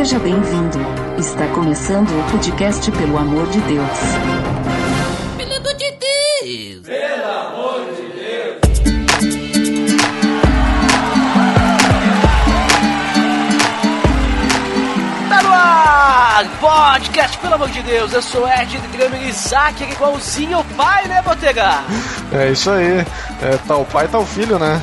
Seja bem-vindo. Está começando o podcast Pelo Amor de Deus. Pelo amor de Deus! Pelo amor de Deus! Tá no ar! Podcast, pelo amor de Deus! Eu sou Ed de Drummer Isaac, igualzinho o pai, né, Botega? É isso aí. É, tal pai, tal filho, né?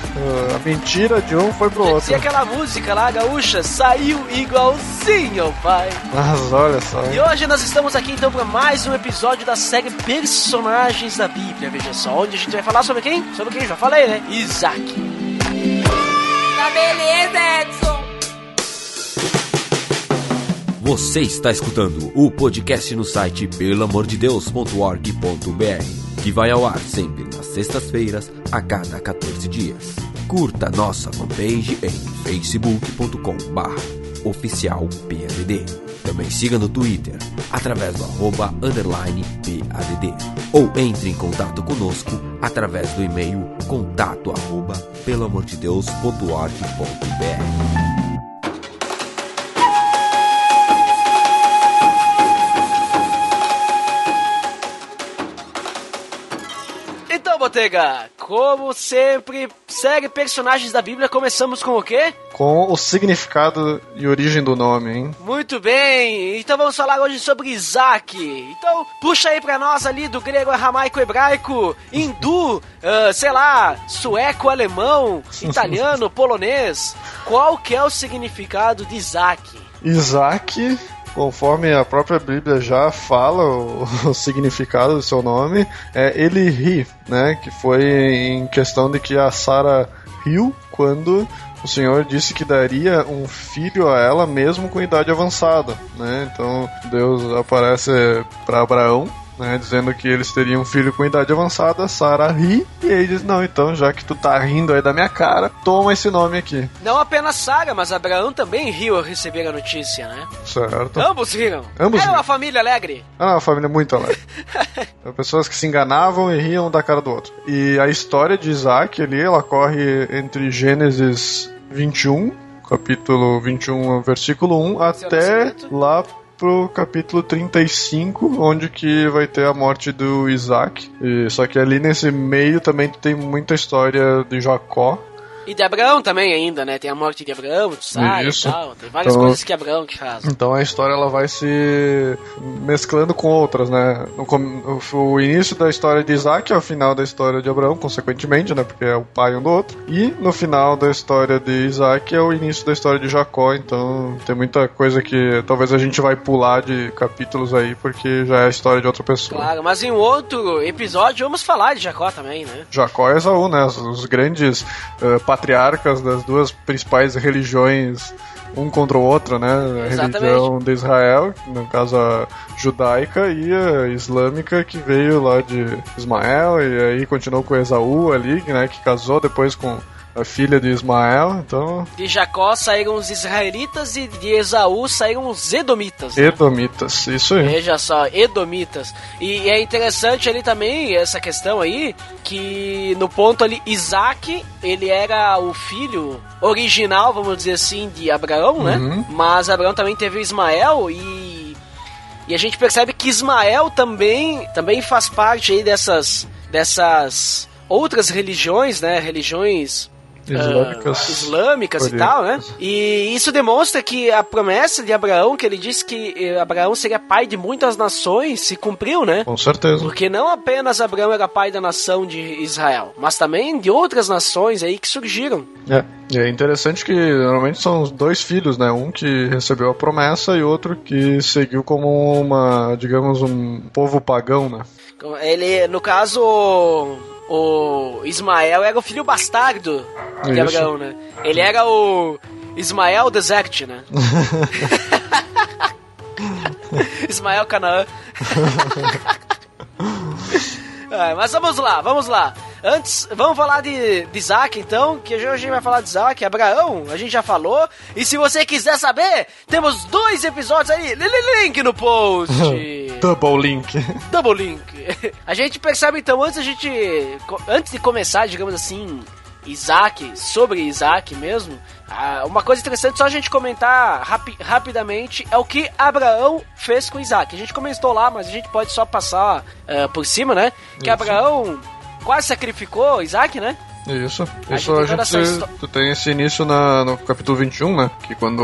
A mentira de um foi pro outro. E aquela música lá, gaúcha, saiu igualzinho o pai. Mas olha só. E hoje nós estamos aqui então para mais um episódio da série Personagens da Bíblia, veja só, onde a gente vai falar sobre quem? Sobre quem? Já falei, né? Isaac. Tá beleza, Edson! Você está escutando o podcast no site pelamordedeus.org.br, que vai ao ar sempre nas sextas-feiras, a cada 14 dias. Curta nossa fanpage em facebook.com.br oficial PADD. Também siga no Twitter, através do arroba underline PADD. Ou entre em contato conosco através do e-mail contato arroba pelamordedeus.org.br. Botega, como sempre, série Personagens da Bíblia, começamos com o quê? Com o significado e origem do nome, hein? Muito bem, então vamos falar hoje sobre Isaac. Então, puxa aí pra nós ali do grego, aramaico, hebraico, hindu, ah, sei lá, sueco, alemão, italiano, polonês. Qual que é o significado de Isaac? Isaac, conforme a própria Bíblia já fala o, o significado do seu nome, é ele ri, né? Que foi em questão de que a Sara riu quando o Senhor disse que daria um filho a ela mesmo com idade avançada, né? Então Deus aparece para Abraão né, dizendo que eles teriam um filho com idade avançada, Sara ri, e aí diz, não, então, já que tu tá rindo aí da minha cara, toma esse nome aqui. Não apenas Sara, mas Abraão também riu ao receber a notícia, né? Certo? Ambos riram. Ambos Era uma riram. família alegre. Ah, uma família muito alegre. Pessoas que se enganavam e riam da cara do outro. E a história de Isaac ali, ela corre entre Gênesis 21, capítulo 21, versículo 1, até lá pro capítulo 35, onde que vai ter a morte do Isaac. E, só que ali nesse meio também tem muita história de Jacó. E de Abraão também ainda, né? Tem a morte de Abraão, de Sara e tal. Tem várias Então- coisas que Abraão que faz. Então a história ela vai se mesclando com outras, né? O, o início da história de Isaac é o final da história de Abraão, consequentemente, né? Porque é o pai um do outro. E no final da história de Isaac é o início da história de Jacó. Então tem muita coisa que talvez a gente vai pular de capítulos aí, porque já é a história de outra pessoa. Claro, mas em outro episódio vamos falar de Jacó também, né? Jacó e Esaú, né? Os, grandes eh, patriarcas das duas principais religiões, um contra o outro, né? A Exatamente. religião de Israel, no caso a judaica, e a islâmica que veio lá de Ismael, e aí continuou com Esaú ali, né? Que casou depois com a filha de Ismael, então. De Jacó saíram os israelitas e de Esaú saíram os edomitas. né? Edomitas, isso aí. Veja só, Edomitas. E é interessante ali também essa questão aí, que no ponto ali, Isaac, ele era o filho original, vamos dizer assim, de Abraão, né? Uhum. Mas Abraão também teve Ismael e. E a gente percebe que Ismael também, também faz parte aí dessas, dessas outras religiões, né? Religiões Islâmicas. ah, islâmicas e tal, né? E isso demonstra que a promessa de Abraão, que ele disse que eh, Abraão seria pai de muitas nações, se cumpriu, né? Com certeza. Porque não apenas Abraão era pai da nação de Israel, mas também de outras nações aí que surgiram. É. E é interessante que normalmente são dois filhos, né? Um que recebeu a promessa e outro que seguiu como uma, digamos, um povo pagão, né? Ele, no caso, o, Ismael era o filho bastardo de Isso. Abraão, né? Ele era o Ismael Desert, né? Ismael Canaã. Ah, mas vamos lá, vamos lá. Antes, vamos falar de, de Isaac, então, que hoje a gente vai falar de Isaac. Abraão, a gente já falou. E se você quiser saber, temos dois episódios aí. li- li- Link no post. Double Link. Double link. A gente percebe então, antes a gente. Antes de começar, digamos assim, Isaac, sobre Isaac mesmo, Ah, uma coisa interessante, só a gente comentar rapi rapidamente, é o que Abraão fez com Isaac. A gente comentou lá, mas a gente pode só passar uh, por cima, né? Que Isso. Abraão quase sacrificou Isaac, né? Isso. A Isso gente a gente essa histó- tu tem esse início na, no capítulo 21, né? Que quando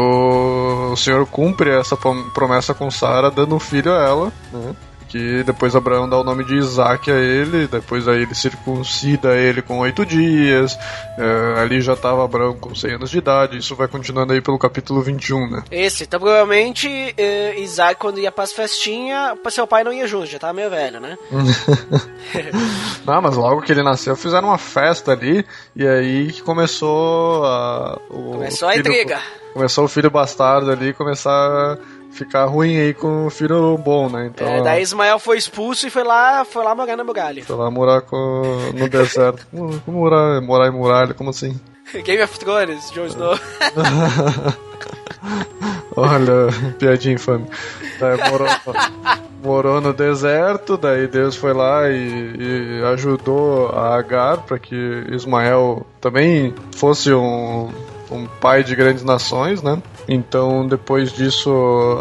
o Senhor cumpre essa prom- promessa com Sara, dando um filho a ela, né? Que depois Abraão dá o nome de Isaac a ele, depois aí ele circuncida ele com oito dias, eh, ali já tava Abraão com 100 anos de idade, isso vai continuando aí pelo capítulo 21, né? Esse, então provavelmente eh, Isaac, quando ia pras festinhas, seu pai não ia junto, já tava meio velho, né? Não, mas logo que ele nasceu fizeram uma festa ali, e aí que começou a. o Começou a filho- intriga. Começou o filho bastardo ali começar a ficar ruim aí com o filho bom, né? Então. É, daí Ismael foi expulso e foi lá, foi lá morar na muralha. Foi lá morar com, no deserto. Como, como morar, morar em muralha? Como assim? Game of Thrones, Jon Snow. Olha, piadinha infame. Daí morou, morou no deserto, daí Deus foi lá e, e ajudou a Agar para que Ismael também fosse um, um pai de grandes nações, né? Então, depois disso,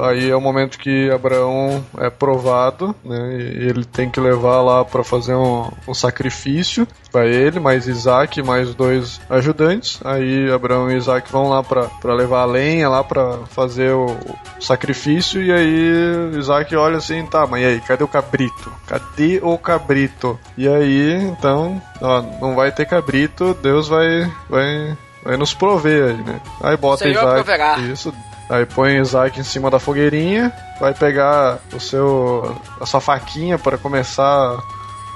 aí é o momento que Abraão é provado, né? E ele tem que levar lá para fazer um, um sacrifício para ele, mais Isaac, mais dois ajudantes. Aí Abraão e Isaac vão lá para levar a lenha lá para fazer o, o sacrifício. E aí Isaac olha assim, tá, mas e aí, cadê o cabrito? Cadê o cabrito? E aí, então, ó, não vai ter cabrito, Deus vai, vai, vai nos prover aí, né? Aí bota Senhor Isaac. proverá. Isso. Aí põe Isaac em cima da fogueirinha, vai pegar o seu a sua faquinha para começar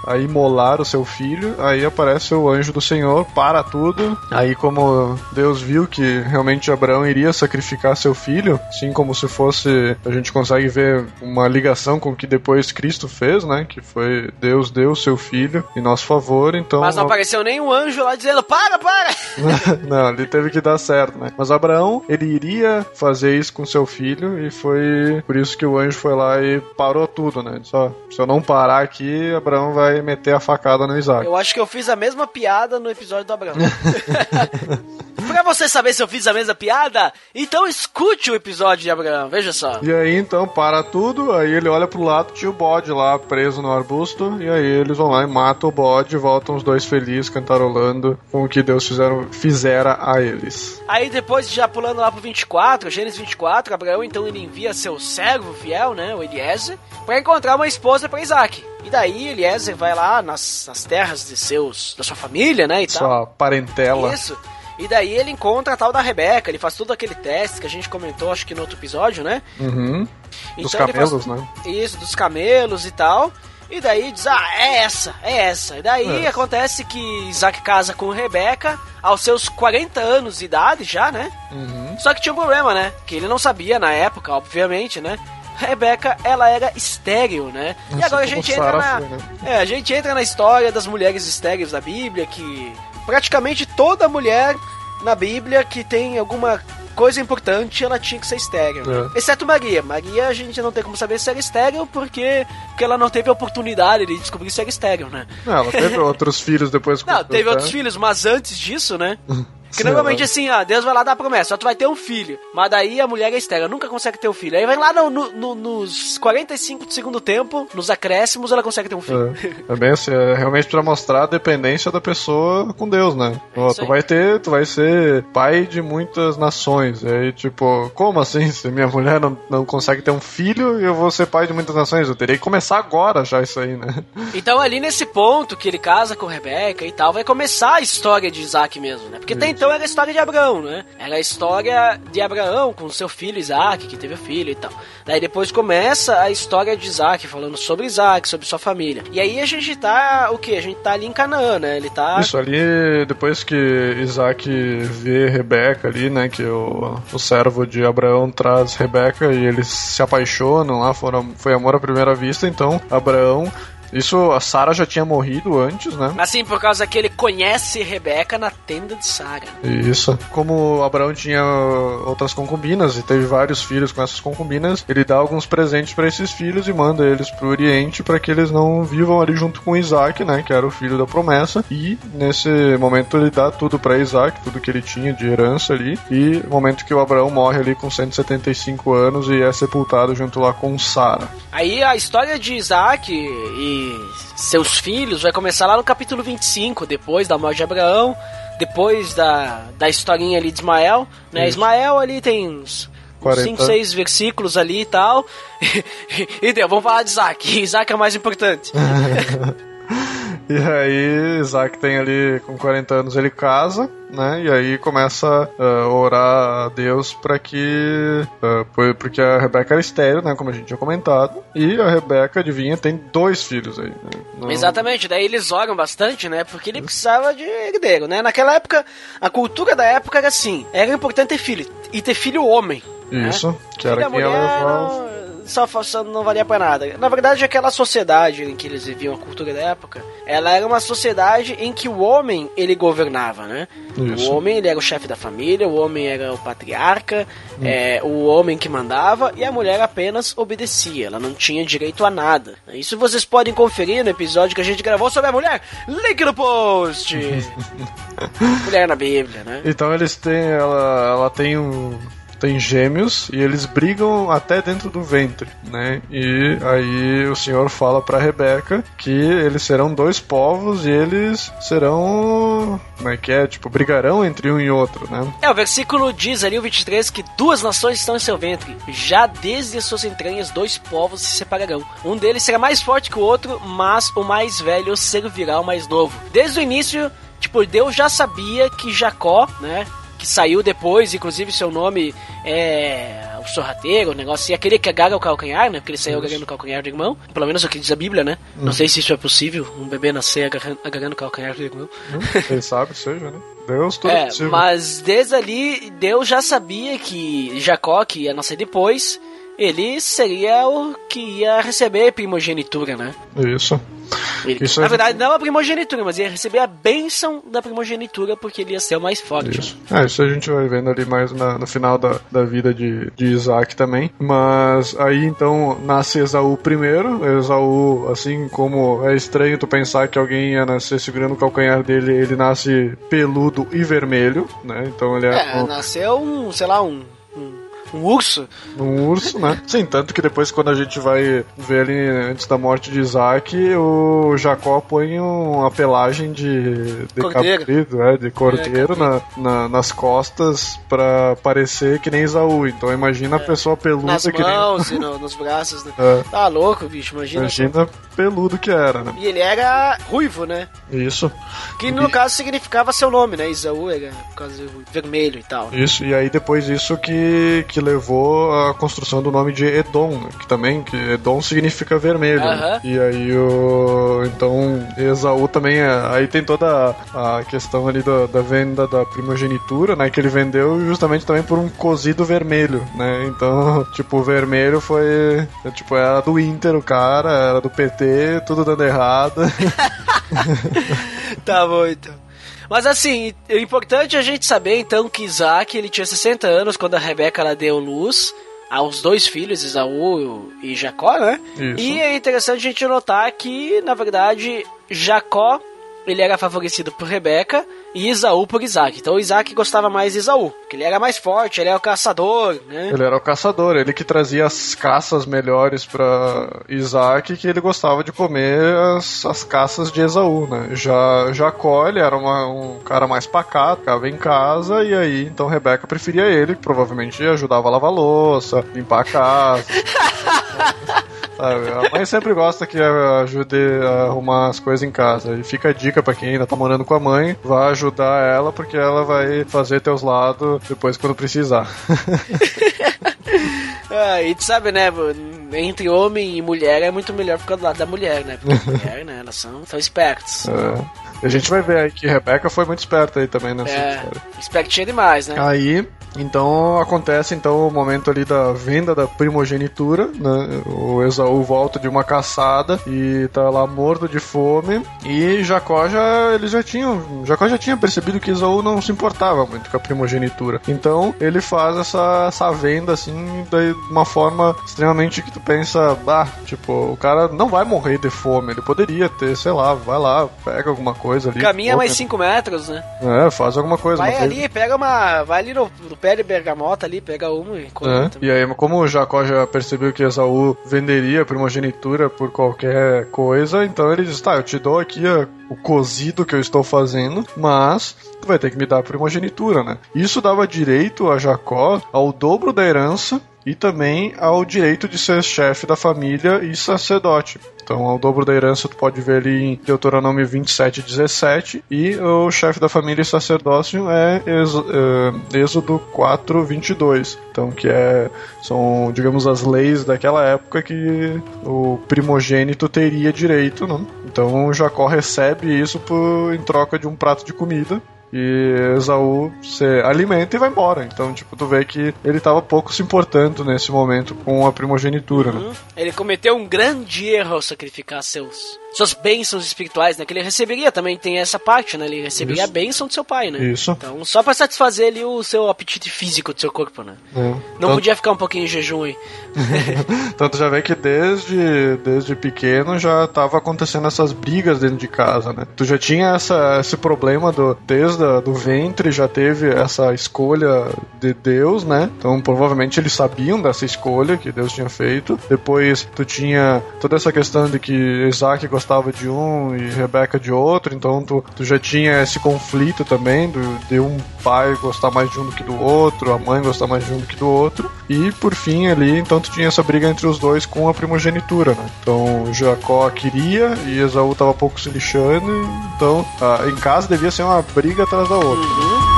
a imolar o seu filho. Aí aparece o anjo do Senhor, para tudo. Aí como Deus viu que realmente Abraão iria sacrificar seu filho, assim como se fosse, a gente consegue ver uma ligação com o que depois Cristo fez, né? Que foi Deus deu seu filho em nosso favor, então Mas não apareceu nenhum anjo lá dizendo, para, para! não, ele teve que dar certo, né? Mas Abraão, ele iria fazer isso com seu filho e foi por isso que o anjo foi lá e parou tudo, né? Só, se eu não parar aqui, Abraão vai meter a facada no Isaac. Eu acho que eu fiz a mesma piada no episódio do Abraão. pra você saber se eu fiz a mesma piada, então escute o episódio de Abraão, veja só. E aí então para tudo, aí ele olha pro lado, tinha o bode lá preso no arbusto, e aí eles vão lá e matam o bode, voltam os dois felizes cantarolando com o que Deus fizeram, fizera a eles. Aí depois, já pulando lá pro 24, Gênesis 24, Abraão então ele envia seu servo fiel, né, o Eliezer, pra encontrar uma esposa pra Isaac. E daí Eliezer vai lá nas, nas terras de seus, da sua família, né, e tal. Sua parentela. Isso. E daí ele encontra a tal da Rebeca, ele faz todo aquele teste que a gente comentou, acho que no outro episódio, né? Uhum. Dos Então faz- camelos, né? Isso, dos camelos e tal. E daí diz, ah, é essa, é essa. E daí É. acontece que Isaac casa com Rebeca aos seus 40 anos de idade já, né? Uhum. Só que tinha um problema, né? Que ele não sabia na época, obviamente, né? Rebeca, ela era estéril, né? e Assim agora a gente entra Sara na. foi, né? É, a gente entra na história das mulheres estéreis da Bíblia, que praticamente toda mulher na Bíblia que tem alguma coisa importante, ela tinha que ser estéril. né? É. Exceto Maria. Maria a gente não tem como saber se era estéril porque, porque ela não teve a oportunidade de descobrir se era estéril, né? Não, ela teve outros filhos depois. Não, teve né? outros filhos, mas antes disso, né? Porque Sei normalmente assim, ó, Deus vai lá dar a promessa, ó, tu vai ter um filho. Mas daí a mulher é estéril, nunca consegue ter um filho. Aí vai lá no, no- no- nos 45 do segundo tempo, nos acréscimos, ela consegue ter um filho. É, é bem assim, é realmente pra mostrar a dependência da pessoa com Deus, né? Ó, isso tu aí. vai ter, tu vai ser pai de muitas nações. E aí, tipo, como assim? Se minha mulher não, não consegue ter um filho, eu vou ser pai de muitas nações. Eu teria que começar agora já isso aí, né? Então ali nesse ponto que ele casa com Rebeca e tal, vai começar a história de Isaac mesmo, né? Porque até então era a história de Abraão, né? Era a história de Abraão com seu filho Isaac, que teve filho e tal. Daí depois começa a história de Isaac, falando sobre Isaac, sobre sua família. E aí a gente tá, o que? A gente tá ali em Canaã, né? Ele tá... Isso ali, depois que Isaac vê Rebeca ali, né? Que o, o servo de Abraão traz Rebeca e eles se apaixonam lá, foram, foi amor à primeira vista, então Abraão Isso, a Sara já tinha morrido antes, né? Assim, por causa que ele conhece Rebeca na tenda de Sara. Isso. Como Abraão tinha outras concubinas e teve vários filhos com essas concubinas, ele dá alguns presentes para esses filhos e manda eles pro Oriente para que eles não vivam ali junto com Isaac, né? Que era o filho da promessa. E nesse momento ele dá tudo para Isaac, tudo que ele tinha de herança ali. E momento que o Abraão morre ali com 175 anos e é sepultado junto lá com Sara. Aí a história de Isaac e seus filhos vai começar lá no capítulo 25, depois da morte de Abraão, depois da, da historinha ali de Ismael, né? Isso. Ismael ali tem uns 40. 5, 6 versículos ali e tal. e deu, vamos falar de Isaac. Isaac é o mais importante. E aí, Isaac tem ali, com 40 anos, ele casa, né? E aí começa a orar a Deus para que. por- porque a Rebeca era estéreo, né? Como a gente tinha comentado. E a Rebeca, adivinha, tem dois filhos aí. Né? Não- Exatamente, daí eles oram bastante, né? Porque ele precisava de herdeiro, né? Naquela época, a cultura da época era assim: era importante ter filho, e ter filho homem. né? Isso, que Filho era quem mulher não, só, só não valia pra nada. Na verdade, aquela sociedade em que eles viviam, a cultura da época, ela era uma sociedade em que o homem, ele governava, né? Isso. O homem, ele era o chefe da família, o homem era o patriarca, Hum. é, o homem que mandava, e a mulher apenas obedecia, ela não tinha direito a nada. Isso vocês podem conferir no episódio que a gente gravou sobre a mulher. Link no post! mulher na Bíblia, né? Então eles têm. Ela, ela tem um. Tem gêmeos e eles brigam até dentro do ventre, né? E aí o senhor fala pra Rebeca que eles serão dois povos e eles serão. Como é que é? Tipo, brigarão entre um e outro, né? É, o versículo diz ali, o 23, que duas nações estão em seu ventre. Já desde as suas entranhas, dois povos se separarão. Um deles será mais forte que o outro, mas o mais velho servirá ao mais novo. Desde o início, tipo, Deus já sabia que Jacó, né? Que saiu depois, inclusive seu nome é o sorrateiro, o negócio assim, aquele que agarra o calcanhar, né? Porque ele saiu agarrando o calcanhar do irmão. Pelo menos é o que diz a Bíblia, né? Não sei se isso é possível, um bebê nascer agarrando, agarrando o calcanhar do irmão. Quem sabe seja, né? Deus tudo é É, possível. mas desde ali, Deus já sabia que Jacó, que ia nascer depois, ele seria o que ia receber a primogenitura, né? Isso. Ele- Isso na é- verdade, não a primogenitura, mas ia receber a bênção da primogenitura porque ele ia ser o mais forte. Isso. É, isso a gente vai vendo ali mais na- no final da, da vida de, de Isaac também. Mas aí então nasce Esaú primeiro. Esaú, assim como é estranho tu pensar que alguém ia nascer segurando o calcanhar dele, ele nasce peludo e vermelho, né? Então ele é, É, um, nasceu um, sei lá, um, um, urso. um urso, né? Sim, tanto que depois quando a gente vai ver ali antes da morte de Isaac, o Jacó põe uma pelagem de, de Cordeiro. cabrito, é, de cordeiro É, na, na- nas costas pra parecer que nem Isaú. Então imagina a pessoa peluda Nas que nem. mãos e no- nos braços. Né? É. Tá louco, bicho, imagina. Imagina peludo que era, né? E ele era ruivo, né? Isso. Que no caso significava seu nome, né? Isaú era por causa do vermelho e tal. Isso, e aí depois isso que, que levou à construção do nome de Edom, que também, que Edom significa vermelho. né? E aí o. Então, Esaú também. é- Aí tem toda a, questão ali da, da venda da primogenitura, né? Que ele vendeu justamente também por um cozido vermelho, né? Então, tipo, o vermelho foi. Tipo, era do Inter o cara, era do PT, tudo dando errado. Tá então. Mas assim, o importante é a gente saber então que Isaac ele tinha 60 anos quando a Rebeca ela deu luz aos dois filhos, Isaú e Jacó, né? Isso. E é interessante a gente notar que, na verdade, Jacó ele era favorecido por Rebeca e Isaú por Isaac. Então Isaac gostava mais de Isaú, porque ele era mais forte, ele era o caçador, né? Ele era o caçador, ele que trazia as caças melhores pra Isaac, que ele gostava de comer as, as caças de Esaú, né? Já Jacó, ele era uma- um cara mais pacato, ficava em casa, e aí então Rebeca preferia ele, que provavelmente ajudava a lavar louça, limpar a casa. Sabe, a mãe sempre gosta que ajude a arrumar as coisas em casa. E fica a dica pra quem ainda tá morando com a mãe, vá ajudar ela, porque ela vai fazer teus lados depois quando precisar. Ah, e tu sabe, né, entre homem e mulher é muito melhor ficar do lado da mulher, né? Porque a mulher, né, elas são, são espertas. É. A gente vai ver aí que Rebeca foi muito esperta aí também nessa É, história. espertinha demais, né? Aí, Então acontece então o momento ali da venda da primogenitura, né? O Esaú volta de uma caçada e tá lá morto de fome e Jacó já eles já tinham, Jacó já tinha percebido que Esaú não se importava muito com a primogenitura. Então ele faz essa, essa venda assim de uma forma extremamente que tu pensa, bah, tipo, o cara não vai morrer de fome, ele poderia ter, sei lá, vai lá, pega alguma coisa ali. Caminha mais 5 metros, né? É, faz alguma coisa. Vai ali, ele- pega uma. Vai ali no, no pé de bergamota ali, pega uma e come É. E aí, como Jacó já percebeu que Esaú venderia a primogenitura por qualquer coisa, então ele diz: tá, eu te dou aqui a- o cozido que eu estou fazendo, mas tu vai ter que me dar a primogenitura, né? Isso dava direito a Jacó ao dobro da herança e também ao direito de ser chefe da família e sacerdote. Então, ao dobro da herança, tu pode ver ali em Deuteronômio 27, 17. E o chefe da família e sacerdócio é é, Êxodo 4, 22. Então, que é, são, digamos, as leis daquela época que o primogênito teria direito, né? Então, Jacó recebe isso por, em troca de um prato de comida. E Esaú se alimenta e vai embora. Então, tipo, tu vê que ele tava pouco se importando nesse momento com a primogenitura, né? Uhum. Ele cometeu um grande erro ao sacrificar seus suas bênçãos espirituais, né? Que ele receberia também, tem essa parte, né? Ele receberia Isso. a bênção do seu pai, né? Isso. Então, só pra satisfazer ali o seu apetite físico do seu corpo, né? É. Não Tanto- podia ficar um pouquinho em jejum aí. Tu já vê que desde, desde pequeno já tava acontecendo essas brigas dentro de casa, né? Tu já tinha essa, esse problema do, desde a, do ventre, já teve essa escolha de Deus, né? Então provavelmente eles sabiam dessa escolha que Deus tinha feito. Depois tu tinha toda essa questão de que Isaac gostava de um e Rebeca de outro, então tu, tu já tinha esse conflito também do, de um pai gostar mais de um do que do outro, a mãe gostar mais de um do que do outro. E por fim ali, então tu tinha essa briga entre os dois com a primogenitura, né? Então Jacó queria e Esaú tava pouco se lixando, então ah, em casa devia ser uma briga atrás da outra. Muito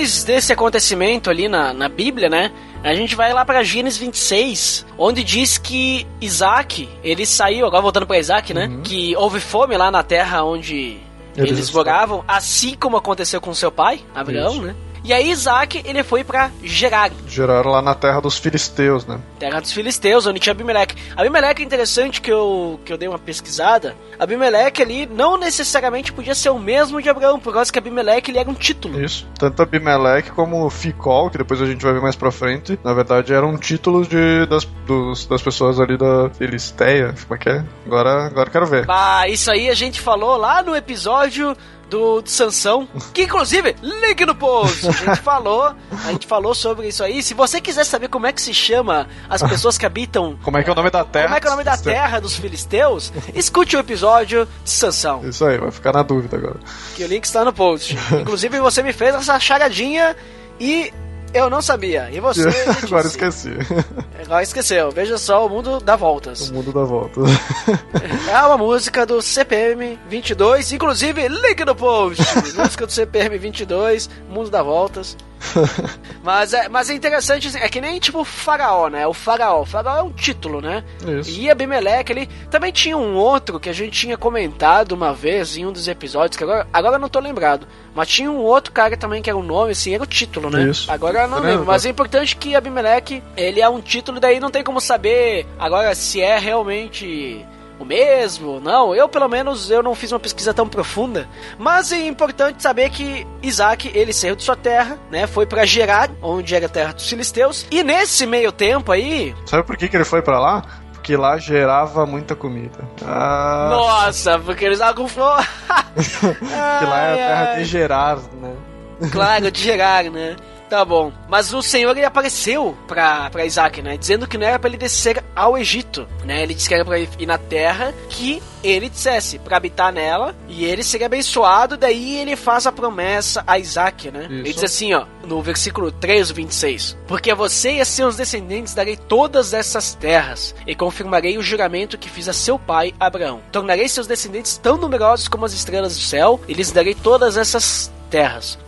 depois desse acontecimento ali na, na Bíblia, né? A gente vai lá pra Gênesis 26, onde diz que Isaac, ele saiu, agora voltando pra Isaac, né? Que houve fome lá na terra onde Eles eles, moravam, assim como aconteceu com seu pai, Abraão, Isso. né? E aí Isaac, ele foi pra Gerar, Geraram lá na terra dos filisteus, né? terra dos filisteus, onde tinha Abimeleque. Abimeleque é interessante que eu, que eu dei uma pesquisada. Abimeleque ali não necessariamente podia ser o mesmo de Abraão, por causa que Abimeleque ele era um título. Isso. Tanto Abimeleque como Ficol, que depois a gente vai ver mais pra frente, na verdade eram títulos de, das, dos- das pessoas ali da Filisteia. Como é que é? Agora, agora quero ver. Ah, isso aí a gente falou lá no episódio do, de Sansão, que inclusive, link no post, a gente falou, a gente falou sobre isso aí. Se você quiser saber como é que se chama as pessoas que habitam, Como é que é o nome da terra? como é que é o nome da terra dos filisteus, escute o episódio de Sansão, Isso aí, vai ficar na dúvida agora. que o link está no post. Inclusive você me fez essa charadinha e eu não sabia. E você agora esqueci. Agora esqueceu. Veja só, o mundo dá o voltas. mundo dá volta. É uma música do CPM 22, inclusive link no post. música do CPM 22, Mundo dá Voltas. Mas é, mas é interessante, assim, é que nem tipo Faraó, né? O Faraó. O Faraó é um título, né? Isso. E Abimeleque ali. Também tinha um outro que a gente tinha comentado uma vez em um dos episódios, que agora, agora eu não tô lembrado. Mas tinha um outro cara também que era o nome, assim, era o título, né? Isso. Agora eu não lembro. Mas é importante que Abimeleque, ele é um título, daí não tem como saber agora se é realmente o mesmo, não, eu pelo menos eu não fiz uma pesquisa tão profunda, mas é importante saber que Isaac, ele saiu de sua terra, né, foi pra Gerar, onde era a terra dos filisteus, e nesse meio tempo aí, Sabe por que, que ele foi pra lá? Porque lá gerava muita comida. Ah, Nossa, porque eles estavam com fome. porque lá é a terra de gerar, né? Claro, de gerar, né? Tá bom. Mas o Senhor ele apareceu pra, pra Isaac, né? Dizendo que não era pra ele descer ao Egito, né? Ele disse que era pra ir na terra que ele dissesse, pra habitar nela, e ele seria abençoado. Daí ele faz a promessa a Isaac, né? Ele diz assim, ó, no versículo 3, 26: Porque a você e a seus descendentes darei todas essas terras, e confirmarei o juramento que fiz a seu pai Abraão. Tornarei seus descendentes tão numerosos como as estrelas do céu, e lhes darei todas essas terras.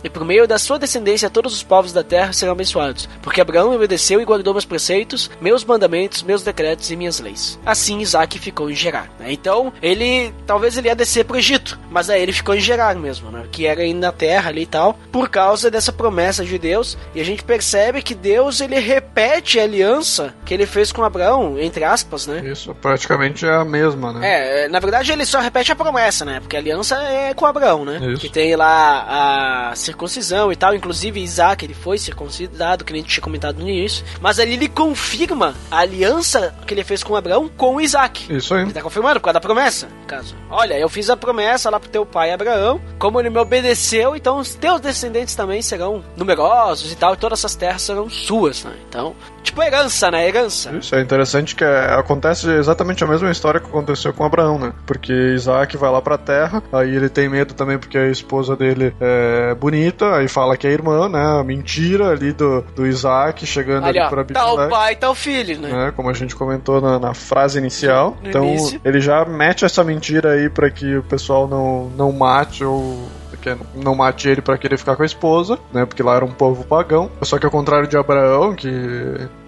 E por meio da sua descendência todos os povos da terra serão abençoados, porque Abraão obedeceu e guardou meus preceitos, meus mandamentos, meus decretos e minhas leis. Assim Isaac ficou em Gerar. Né? Então ele talvez ele ia descer para o Egito, mas aí ele ficou em Gerar mesmo, né? que era na terra ali e tal, por causa dessa promessa de Deus. E a gente percebe que Deus ele repete a aliança que ele fez com Abraão, entre aspas, né? Isso praticamente é a mesma, né? É, na verdade ele só repete a promessa, né? Porque a aliança é com Abraão, né? Isso. Que tem lá a circuncisão e tal. Inclusive Isaac, ele foi circuncidado, que nem a gente tinha comentado no início. Mas ali ele confirma a aliança que ele fez com Abraão com Isaac. Isso aí. Ele tá confirmando por causa da promessa, no caso. Olha, eu fiz a promessa lá pro teu pai Abraão, como ele me obedeceu, então os teus descendentes também serão numerosos e tal, e todas essas terras serão suas, né? Então, tipo herança, né? Herança. Isso é interessante que é- acontece exatamente a mesma história que aconteceu com Abraão, né? Porque Isaac vai lá pra terra, aí ele tem medo também porque a esposa dele é bonita, aí fala que é irmã, né? A mentira ali do, do Isaac chegando Ali, ali ó, pra tá o pai, tá o filho, né? né, como a gente comentou na, na frase inicial. No então início. ele já mete essa mentira aí pra que o pessoal não, não mate ou que não mate ele pra querer ficar com a esposa, né? Porque lá era um povo pagão. Só que ao contrário de Abraão, que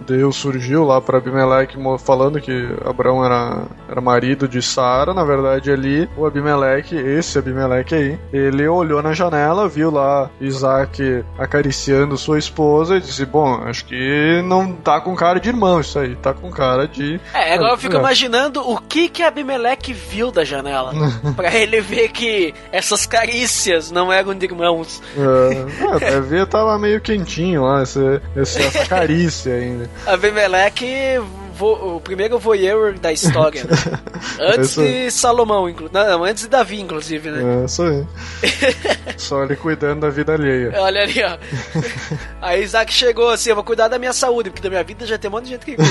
Deus surgiu lá pra Abimeleque falando que Abraão era, era marido de Sara, na verdade ali o Abimeleque, esse Abimeleque aí, ele olhou na janela, viu lá Isaac acariciando sua esposa e disse: Bom, acho que não tá com cara de irmão isso aí, tá com cara de. É, agora eu fico É. imaginando o que que Abimeleque viu da janela. pra ele ver que essas carícias não eram de irmãos. É, é, deve estar lá meio quentinho lá, esse- essa carícia ainda. Abimeleque, vo- o primeiro voyeur da história. né? Antes de Salomão, inclu... não, antes de Davi, inclusive, né? É isso aí. Só ele cuidando da vida alheia. Olha ali, ó. Aí Isaac chegou assim, eu vou cuidar da minha saúde, porque da minha vida já tem um monte de gente que cuida.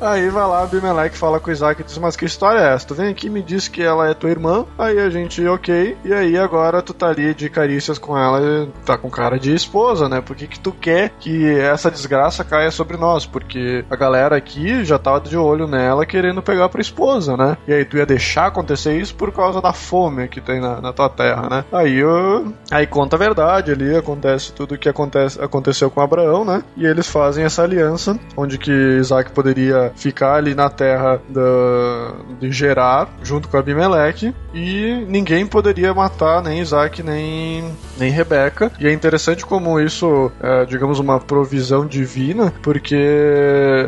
Aí vai lá, Abimeleque fala com Isaac e diz: Mas que história é essa? Tu vem aqui e me diz que ela é tua irmã. Aí a gente, ok. E aí agora tu tá ali de carícias com ela, tá com cara de esposa, né? Por que, que tu quer que essa desgraça caia sobre nós? Porque a galera aqui já tava de olho nela querendo pegar pra esposa, né? E aí tu ia deixar acontecer isso por causa da fome que tem na, na tua terra, né? Aí, eu, aí conta a verdade ali, acontece tudo o que acontece, aconteceu com Abraão, né? E eles fazem essa aliança, onde que Isaac poderia ficar ali na terra da, de Gerar, junto com Abimeleque, e ninguém poderia matar nem Isaac nem, nem Rebeca. E é interessante como isso é, digamos, uma provisão divina, porque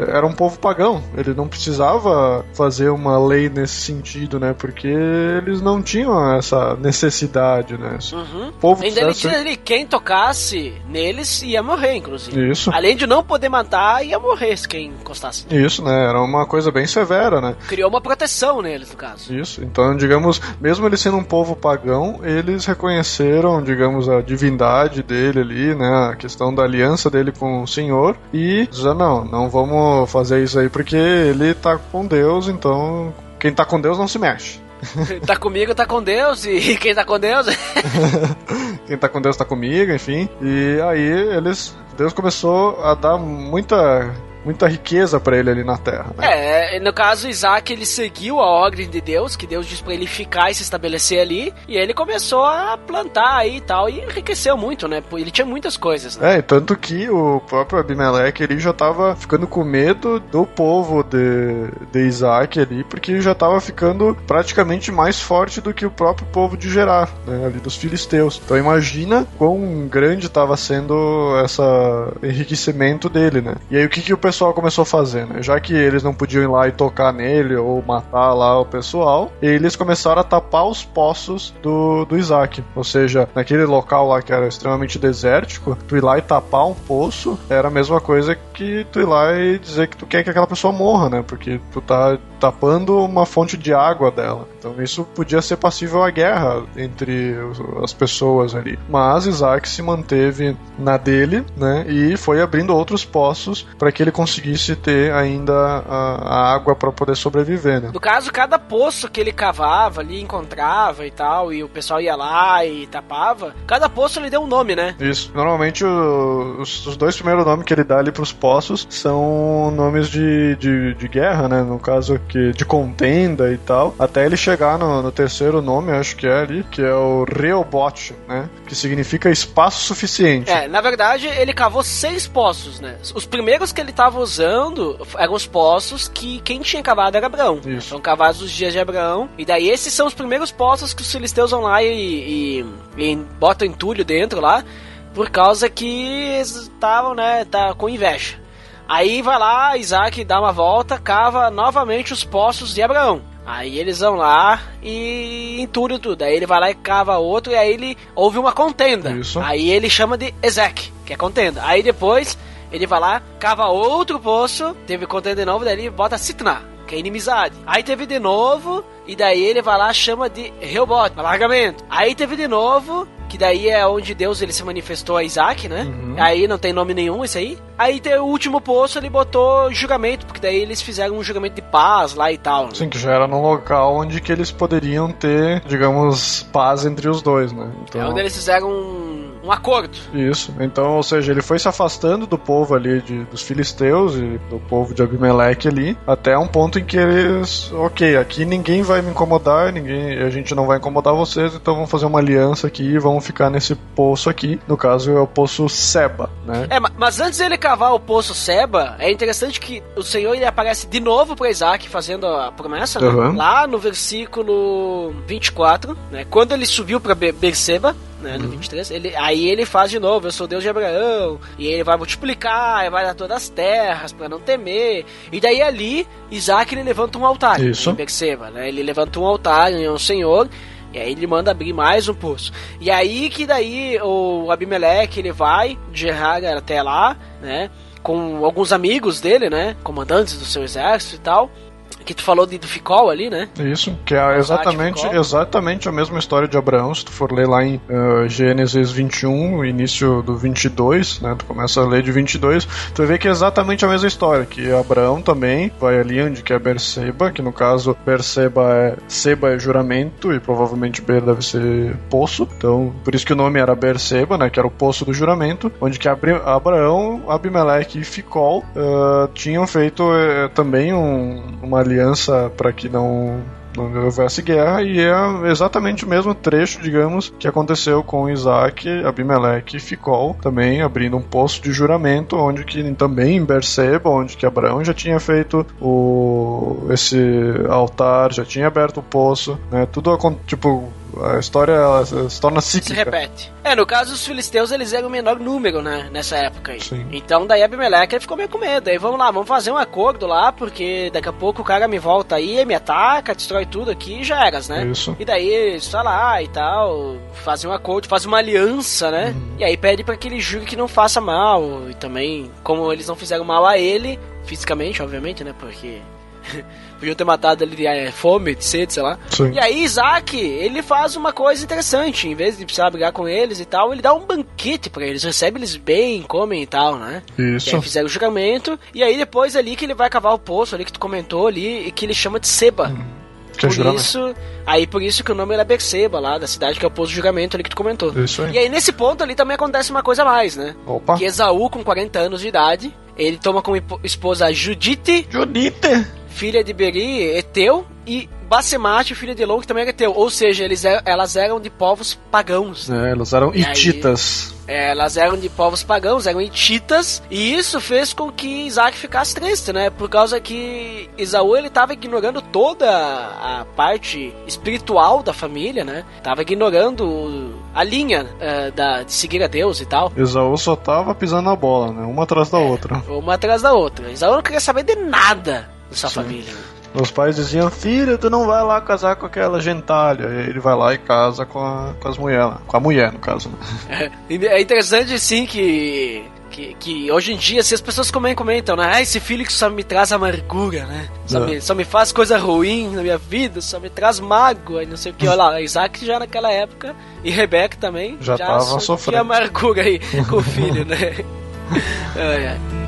era um povo pagão. Ele não precisava fazer uma lei nesse sentido, né? Porque eles não tinham essa necessidade, né? Uhum. o povo Ainda ele tinha ali, quem tocasse neles ia morrer, inclusive. Isso. Além de não poder matar, ia morrer se quem encostasse. Isso, né? Era uma coisa bem severa, né? Criou uma proteção neles, no caso. Isso. Então, digamos, mesmo ele sendo um povo pagão, eles reconheceram, digamos, a divindade dele ali, né? A questão da aliança dele com o Senhor e dizer, não, não vamos fazer isso aí porque ele tá com Deus, então quem tá com Deus não se mexe. tá comigo, tá com Deus, e quem tá com Deus. Quem tá com Deus tá comigo, enfim. E aí eles. Deus começou a dar muita. Muita riqueza pra ele ali na terra, né? É, no caso, Isaac ele seguiu a ordem de Deus, que Deus disse pra ele ficar e se estabelecer ali, e ele começou a plantar aí e tal, e enriqueceu muito, né? Ele tinha muitas coisas, né? É, tanto que o próprio Abimeleque ele já tava ficando com medo do povo de, de Isaac ali, porque ele já tava ficando praticamente mais forte do que o próprio povo de Gerar, né, ali dos filisteus. Então imagina quão grande tava sendo esse enriquecimento dele, né? E aí o que, que o pessoal pessoal começou a fazer, né? Já que eles não podiam ir lá e tocar nele ou matar lá o pessoal, eles começaram a tapar os poços do, do Isaac. Ou seja, naquele local lá que era extremamente desértico, tu ir lá e tapar um poço era a mesma coisa que tu ir lá e dizer que tu quer que aquela pessoa morra, né? Porque tu tá tapando uma fonte de água dela. Então isso podia ser passível à guerra entre as pessoas ali. Mas Isaac se manteve na dele, né? E foi abrindo outros poços para que ele conseguisse ter ainda a, a água para poder sobreviver, né? No caso, cada poço que ele cavava ali, encontrava e tal, e o pessoal ia lá e tapava, cada poço ele deu um nome, né? Isso. Normalmente o, os, os, dois primeiros nomes que ele dá ali pros poços são nomes de, de, de guerra, né? No caso que de contenda e tal. Até ele chegar no, no terceiro nome, acho que é ali, que é o Reobot, né? Que significa espaço suficiente. É, na verdade, ele cavou seis poços, né? Os primeiros que ele tava usando eram os poços que quem tinha cavado era Abraão. Isso. São cavados os dias de Abraão. E daí esses são os primeiros poços que os filisteus vão lá e, e, e botam entulho dentro lá. Por causa que estavam, né, tá com inveja. Aí vai lá, Isaac dá uma volta, cava novamente os poços de Abraão. Aí eles vão lá e entulham tudo. Aí ele vai lá e cava outro, e aí ele houve uma contenda. Isso. Aí ele chama de Ezek, que é contenda. Aí depois ele vai lá, cava outro poço, teve contenda de novo, daí ele bota Sitna, que é inimizade. Aí teve de novo, e daí ele vai lá chama de Reobot, alargamento. Aí teve de novo, que daí é onde Deus ele se manifestou a Isaac, né? Uhum. Aí não tem nome nenhum esse aí. Aí tem o último poço, ele botou julgamento, porque daí eles fizeram um julgamento de paz lá e tal. Né? Sim, que já era num local onde que eles poderiam ter, digamos, paz entre os dois, né? Então... É onde eles fizeram um, um acordo. Isso. Então, ou seja, ele foi se afastando do povo ali, de, dos filisteus e do povo de Abimeleque ali, até um ponto em que eles, ok, aqui ninguém vai me incomodar, ninguém, a gente não vai incomodar vocês, então vamos fazer uma aliança aqui e vamos ficar nesse poço aqui. No caso, é o poço Seba, né? É, mas antes ele cavar o poço Seba, é interessante que o Senhor ele aparece de novo para Isaac fazendo a promessa, uhum. né? lá no versículo 24, né? Quando ele subiu para Berseba, né, no uhum. 23, ele, aí ele faz de novo, eu sou Deus de Abraão, e ele vai multiplicar, vai dar todas as terras para não temer. E daí ali, Isaac ele levanta um altar Isso. em Berseba, né? Ele levanta um altar em um Senhor, e aí ele manda abrir mais um poço. E aí que daí o Abimeleque ele vai de Gerar até lá, né? Com alguns amigos dele, né? Comandantes do seu exército e tal que tu falou de, do Ficol ali, né? Isso, que é exatamente, exatamente a mesma história de Abraão, se tu for ler lá em uh, Gênesis 21, início do 22, né? Tu começa a ler de 22, tu ver que é exatamente a mesma história, que Abraão também vai ali onde que é Berseba, que no caso Berseba é Seba é juramento e provavelmente Ber deve ser poço, então por isso que o nome era Berseba, né? Que era o poço do juramento, onde que Abraão, Abimeleque e Ficol uh, tinham feito uh, também um, uma aliança aliança para que não não houvesse guerra, e é exatamente o mesmo trecho, digamos, que aconteceu com Isaac, Abimeleque e Ficol, também abrindo um poço de juramento, onde que também em Berseba, onde que Abraão já tinha feito o, esse altar, já tinha aberto o poço, né, tudo tipo a história ela se torna cíclica. Se repete. É, no caso, os filisteus eles eram o menor número, né? Nessa época aí. Sim. Então daí Abimeleque ele ficou meio com medo. Aí vamos lá, vamos fazer um acordo lá, porque daqui a pouco o cara me volta aí, me ataca, destrói tudo aqui e já eras, né? Isso. E daí está lá e tal, fazem um acordo, fazem uma aliança, né? Uhum. E aí pede para que ele jure que não faça mal. E também, como eles não fizeram mal a ele, fisicamente, obviamente, né? Porque Podiam ter matado ele de é, fome, de sede, sei lá. Sim. E aí Isaac, ele faz uma coisa interessante. Em vez de precisar brigar com eles e tal, ele dá um banquete para eles. Recebe eles bem, comem e tal, né? Isso. E aí fizeram o juramento. E aí depois ali que ele vai cavar o poço ali que tu comentou ali, e que ele chama de Seba. Hum. Que é por é isso, aí por isso que o nome é Berseba, lá da cidade que é o poço de juramento ali que tu comentou. Isso aí. E aí nesse ponto ali também acontece uma coisa a mais, né? Opa. Que Esaú, com 40 anos de idade, ele toma como esposa Judite. Judite! Filha de Beri, Eteu, e Basemate, filha de Elon, que também era Eteu. Ou seja, eles, er, elas eram de povos pagãos. É, elas eram e hititas. Aí, é, elas eram de povos pagãos, eram hititas, e isso fez com que Isaac ficasse triste, né? Por causa que Isaú ele estava ignorando toda a parte espiritual da família, né? Tava ignorando a linha eh, da, de seguir a Deus e tal. Esaú só tava pisando na bola, né? Uma atrás da outra. Uma atrás da outra. Esaú não queria saber de nada da sua família. Os pais diziam, filho, tu não vai lá casar com aquela gentalha. E ele vai lá e casa com, a, com as mulheres. Com a mulher, no caso. Né? É interessante, sim, que, que, que hoje em dia, se as pessoas comentam, comentam né? Ah, esse filho que só me traz amargura, né? Só, É. me, só me faz coisa ruim na minha vida, só me traz mágoa e não sei o que. Olha lá, Isaac já naquela época e Rebeca também Já tava só sofrendo. amargura aí com o filho, né?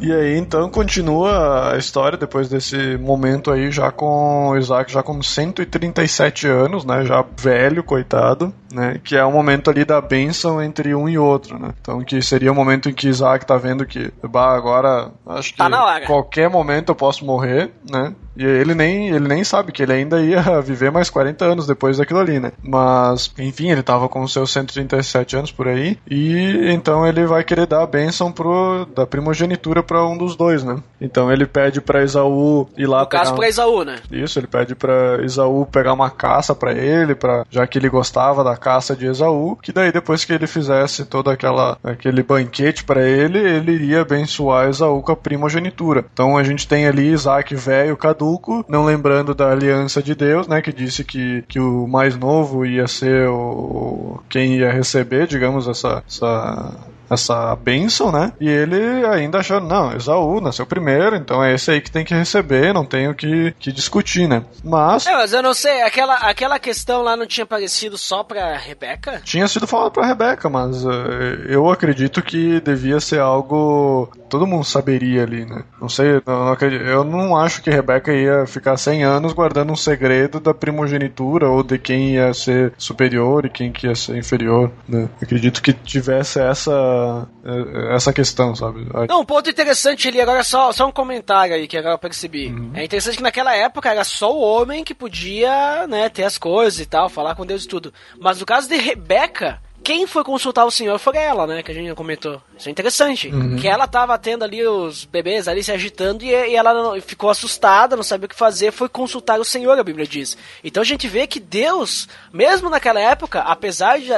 E aí, então, continua a história depois desse momento aí, já com o Isaac já com 137 anos, né? Já velho, coitado, né? Que é o momento ali da bênção entre um e outro, né? Então, que seria o momento em que Isaac tá vendo que, bah, agora acho que Tá na hora. qualquer momento eu posso morrer, né? E ele nem, ele nem sabe que ele ainda ia viver mais 40 anos depois daquilo ali, né? Mas, enfim, ele tava com seus 137 anos por aí. E então ele vai querer dar a bênção pro, da primogenitura para um dos dois, né? Então ele pede para Esaú ir lá No caso, pegar- pra Esaú, né? isso, ele pede pra Esaú pegar uma caça pra ele, para já que ele gostava da caça de Esaú, que daí depois que ele fizesse todo aquela aquele banquete pra ele, ele iria abençoar Esaú com a primogenitura. Então a gente tem ali Isaac velho, caduco, não lembrando da aliança de Deus, né, que disse que, que o mais novo ia ser o quem ia receber, digamos, essa essa essa bênção, né? E ele ainda achando, não, Esaú nasceu primeiro, então é esse aí que tem que receber, não tenho que, que discutir, né? Mas É, mas eu não sei, aquela, aquela questão lá não tinha aparecido só pra Rebeca? tinha sido falado pra Rebeca, mas eh, eu acredito que devia ser algo todo mundo saberia ali, né? Não sei, eu não, acredito- eu não acho que Rebeca ia ficar 100 anos guardando um segredo da primogenitura ou de quem ia ser superior e quem que ia ser inferior, né? Acredito que tivesse essa essa questão, sabe? Não, um ponto interessante ali, agora só, só um comentário aí que agora eu percebi. É interessante que naquela época era só o homem que podia, né, ter as coisas e tal, falar com Deus e tudo. Mas no caso de Rebeca, quem foi consultar o Senhor foi ela, né, que a gente comentou. Isso é interessante. Que ela tava tendo ali os bebês ali se agitando e, e ela não- ficou assustada, não sabia o que fazer, foi consultar o Senhor, a Bíblia diz. Então a gente vê que Deus, mesmo naquela época, apesar de,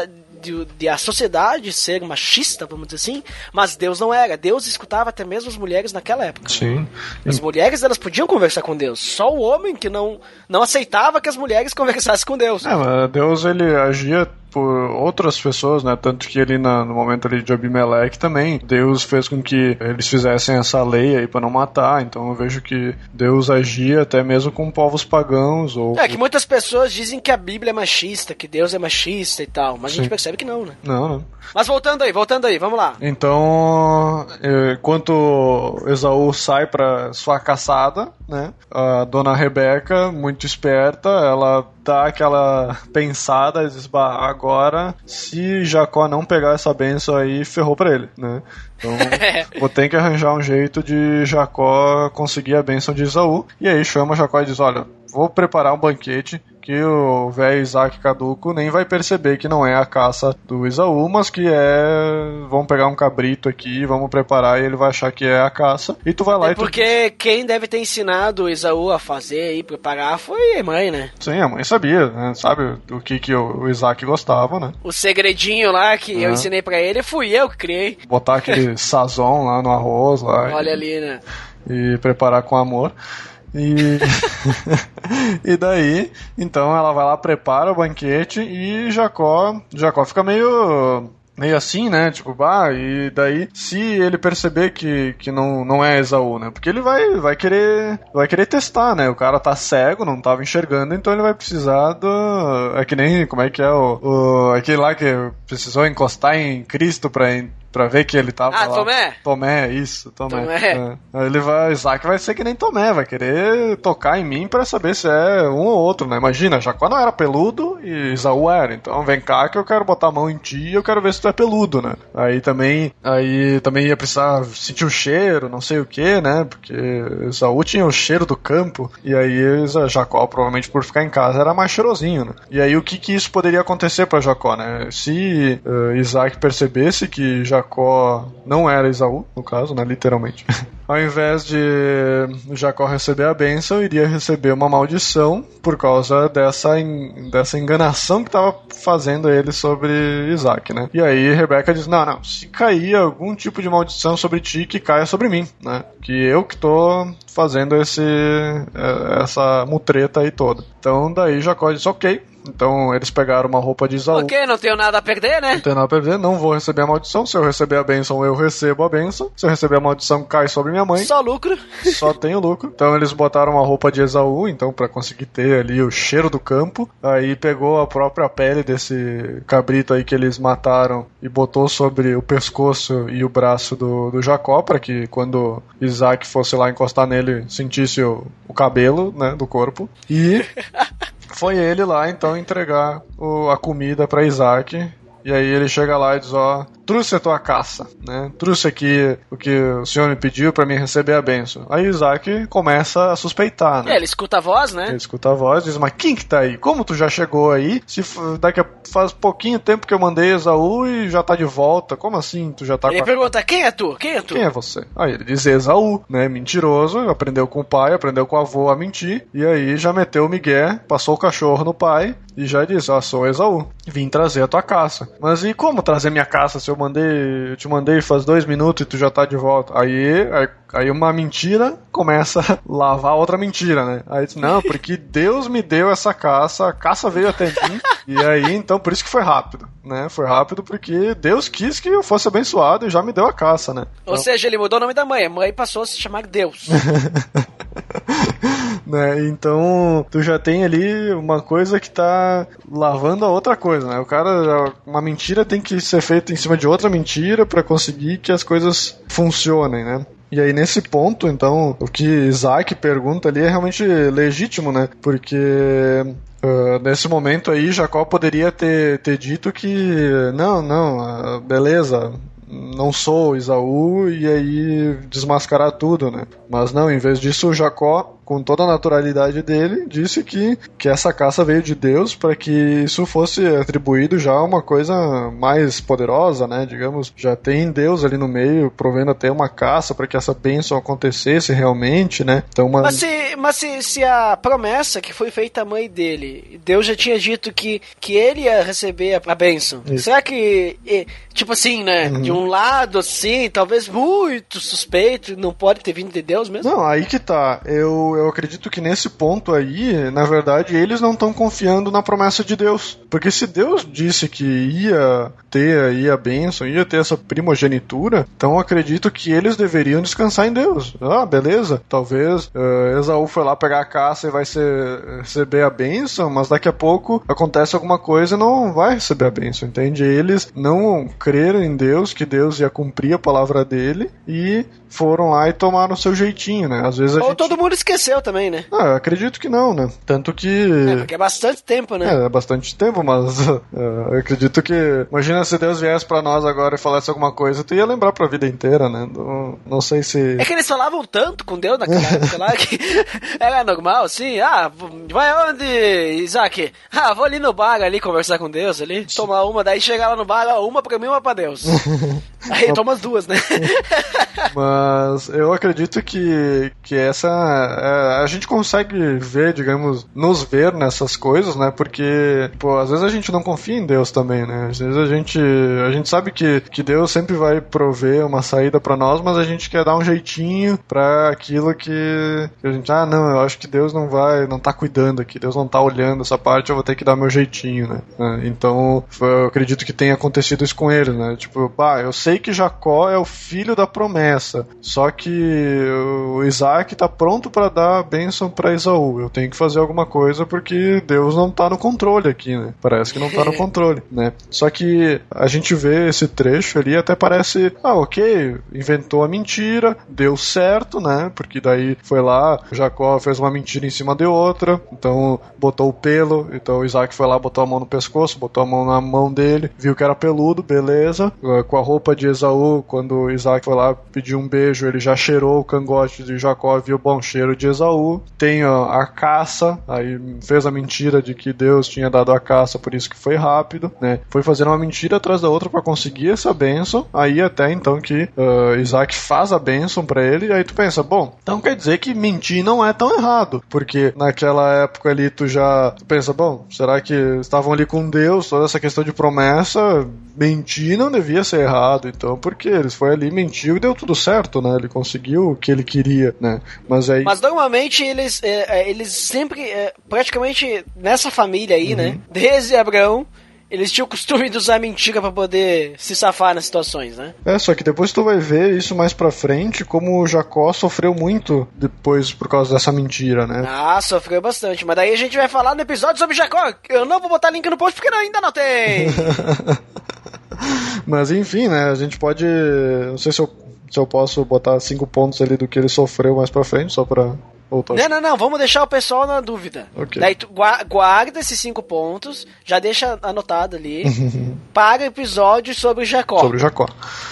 de, de a sociedade ser machista, vamos dizer assim, mas Deus não era. Deus escutava até mesmo as mulheres naquela época. Sim. As mulheres elas podiam conversar com Deus. Só o homem que não, não aceitava que as mulheres conversassem com Deus. É, Deus ele agia por outras pessoas, né? Tanto que ali na- no momento ali de Abimeleque também, Deus fez com que eles fizessem essa lei aí para não matar. Então eu vejo que Deus agia até mesmo com povos pagãos ou É que muitas pessoas dizem que a Bíblia é machista, que Deus é machista e tal, mas a gente Sim. percebe que não, né? não, não. Mas voltando aí, voltando aí, vamos lá. Então, eh, enquanto Esaú sai para sua caçada, né? A dona Rebeca, muito esperta, ela dá aquela pensada e bah, agora, se Jacó não pegar essa benção aí, ferrou pra ele, né? Então, vou ter que arranjar um jeito de Jacó conseguir a benção de Esaú. E aí chama Jacó e diz: olha, vou preparar um banquete que o velho Isaac Caduco nem vai perceber que não é a caça do Isaú, mas que é. Vamos pegar um cabrito aqui, vamos preparar e ele vai achar que é a caça. E tu vai lá É e tu. porque quem deve ter ensinado o Esaú a fazer e preparar foi a mãe, né? Sim, a mãe sabia, né? Sabe o que, que o Isaac gostava, né? O segredinho lá que eu Aham. ensinei pra ele fui eu que criei. Botar aquele sazon lá no arroz lá. Olha ali, né? e preparar com amor. E, e daí, então ela vai lá, prepara o banquete e Jacó, Jacó fica meio meio assim, né? Tipo, bah, e daí se ele perceber que, que não, não é Esaú, né? Porque ele vai, vai querer vai querer testar, né? O cara tá cego, não tava enxergando, então ele vai precisar do é que nem como é que é o, o aquele lá que precisou encostar em Cristo pra Pra ver que ele tava Ah, lá. Tomé? Tomé, isso, Tomé. Tomé. É. Aí Ele vai, Isaac vai ser que nem Tomé, vai querer tocar em mim pra saber se é um ou outro, né? Imagina, Jacó não era peludo e Isaú era. Então vem cá que eu quero botar a mão em ti e eu quero ver se tu é peludo, né? Aí também, aí também ia precisar sentir o cheiro, não sei o que, né? Porque Isaú tinha o cheiro do campo e aí Jacó, provavelmente por ficar em casa, era mais cheirosinho, né? E aí o que que isso poderia acontecer para Jacó, né? Se uh, Isaac percebesse que Jacó não era Isaú, no caso, né? Literalmente. Ao invés de Jacó receber a bênção, iria receber uma maldição por causa dessa, dessa enganação que estava fazendo ele sobre Isaac, né? E aí Rebeca diz: Não, não, se cair algum tipo de maldição sobre ti, que caia sobre mim, né? Que eu que tô fazendo esse, eh, essa mutreta aí toda. Então daí Jacó diz: Ok, então eles pegaram uma roupa de Isaú. Ok, não tenho nada a perder, né? Não tenho nada a perder, não vou receber a maldição. Se eu receber a bênção, eu recebo a bênção. Se eu receber a maldição, cai sobre minha mãe. Só lucro. Só tenho lucro. Então eles botaram uma roupa de Esaú, então para conseguir ter ali o cheiro do campo. Aí pegou a própria pele desse cabrito aí que eles mataram e botou sobre o pescoço e o braço do, do Jacó, para que quando Isaac fosse lá encostar nele, sentisse o, o cabelo, né, do corpo. E foi ele lá então entregar o, a comida para Isaac. E aí ele chega lá e diz: Ó, trouxe a tua caça, né? Trouxe aqui o que o senhor me pediu para mim receber a benção. Aí Isaac começa a suspeitar, né? É, ele escuta a voz, né? Ele escuta a voz, diz: Mas quem que tá aí? Como tu já chegou aí? Se daqui a faz pouquinho tempo que eu mandei Esaú e já tá de volta. Como assim? Tu já tá Ele com a... pergunta: Quem é tu? Quem é tu? Quem é você? Aí ele diz Esaú, né? Mentiroso, aprendeu com o pai, aprendeu com o avô a mentir. E aí já meteu o Miguel, passou o cachorro no pai e já disse: Ó, sou Esaú, vim trazer a tua caça. Mas e como trazer minha caça se eu mandei, eu te mandei faz dois minutos e tu já tá de volta? Aí, aí, aí uma mentira começa a lavar outra mentira, né? Aí diz: Não, porque Deus me deu essa caça, a caça veio até mim. E aí, então, por isso que foi rápido, né? Foi rápido porque Deus quis que eu fosse abençoado e já me deu a caça, né? Ou então... seja, ele mudou o nome da mãe. A mãe passou a se chamar Deus. né? Então, tu já tem ali uma coisa que tá lavando a outra coisa, né? O cara, uma mentira tem que ser feita em cima de outra mentira para conseguir que as coisas funcionem, né? E aí, nesse ponto, então, o que Isaac pergunta ali é realmente legítimo, né? Porque Uh, nesse momento aí, Jacó poderia ter, ter dito que não, não, uh, beleza, não sou Isaú e aí desmascarar tudo, né? Mas não, em vez disso, Jacó com toda a naturalidade dele, disse que, que essa caça veio de Deus para que isso fosse atribuído já a uma coisa mais poderosa, né? Digamos, já tem Deus ali no meio provendo até uma caça para que essa bênção acontecesse realmente, né? Então, uma... Mas, se, mas se, se a promessa que foi feita à mãe dele, Deus já tinha dito que, que ele ia receber a, bênção, isso. será que, tipo assim, né? Uhum. De um lado, assim, talvez muito suspeito, não pode ter vindo de Deus mesmo? Não, aí que tá. Eu, eu acredito que nesse ponto aí, na verdade, eles não estão confiando na promessa de Deus. Porque se Deus disse que ia ter aí a bênção, ia ter essa primogenitura, então acredito que eles deveriam descansar em Deus. Ah, beleza, talvez uh, Esaú foi lá pegar a caça e vai ser, receber a bênção, mas daqui a pouco acontece alguma coisa e não vai receber a bênção, entende? Eles não creram em Deus, que Deus ia cumprir a palavra dele e foram lá e tomaram seu jeitinho, né? Às vezes a Ou gente... todo mundo esqueceu também, né? Ah, eu acredito que não, né? Tanto que. É, porque é bastante tempo, né? É, é bastante tempo, mas uh, eu acredito que. Imagina se Deus viesse pra nós agora e falasse alguma coisa, tu ia lembrar pra vida inteira, né? Não, não sei se. É que eles falavam tanto com Deus naquela época lá que era normal, assim. Ah, vai onde, Isaac? Ah, vou ali no bar ali conversar com Deus ali, tomar uma, daí chegar lá no bar, ó, uma pra mim, uma pra Deus. Aí toma as duas, né? Mas eu acredito que, que essa. É, a gente consegue ver, digamos, nos ver nessas coisas, né? Porque, pô, às vezes a gente não confia em Deus também, né? Às vezes a gente. A gente sabe que, que Deus sempre vai prover uma saída para nós, mas a gente quer dar um jeitinho para aquilo que, que, a gente. Ah, não, eu acho que Deus não vai. Não tá cuidando aqui, Deus não tá olhando essa parte, eu vou ter que dar meu jeitinho, né? Então, eu acredito que tenha acontecido isso com eles, né? Tipo, pá, eu sei que Jacó é o filho da promessa, só que o Isaac está pronto para dar a bênção para Esaú. Eu tenho que fazer alguma coisa porque Deus não tá no controle aqui, né? Parece que não tá no controle, né? Só que a gente vê esse trecho ali até parece, ah, ok, inventou a mentira, deu certo, né? Porque daí foi lá, Jacó fez uma mentira em cima de outra, então botou o pelo, então Isaac foi lá, botou a mão no pescoço, botou a mão na mão dele, viu que era peludo, beleza. Uh, Com a roupa de Esaú, quando Isaac foi lá pedir um beijo, ele já cheirou o cangote de Jacó, viu bom cheiro de Esaú. Tem ó, a caça, aí fez a mentira de que Deus tinha dado a caça, por isso que foi rápido, né? Foi fazendo uma mentira atrás da outra para conseguir essa bênção. Aí até então que uh, Isaac faz a bênção para ele, e aí tu pensa, bom, então quer dizer que mentir não é tão errado, porque naquela época ali tu já tu pensa, bom, será que estavam ali com Deus, toda essa questão de promessa, mentir não devia ser errado, então, porque eles foi ali, mentiu e deu tudo certo, né? Ele conseguiu o que ele queria, né? Mas aí Mas normalmente eles, é, é, eles sempre, é, praticamente nessa família aí, né? Desde Abraão, eles tinham o costume de usar mentira pra poder se safar nas situações, né? É, só que depois tu vai ver isso mais pra frente, como o Jacó sofreu muito depois por causa dessa mentira, né? Ah, sofreu bastante. Mas daí a gente vai falar no episódio sobre Jacó. Eu não vou botar link no post porque ainda não tem. Mas enfim, né? A gente pode. Não sei se eu, se eu posso botar cinco pontos ali do que ele sofreu mais pra frente, só pra voltar. não, não, não. Vamos deixar o pessoal na dúvida. Ok. Daí tu gua- guarda esses cinco pontos, já deixa anotado ali. para o episódio sobre Jacó. Sobre o Jacó.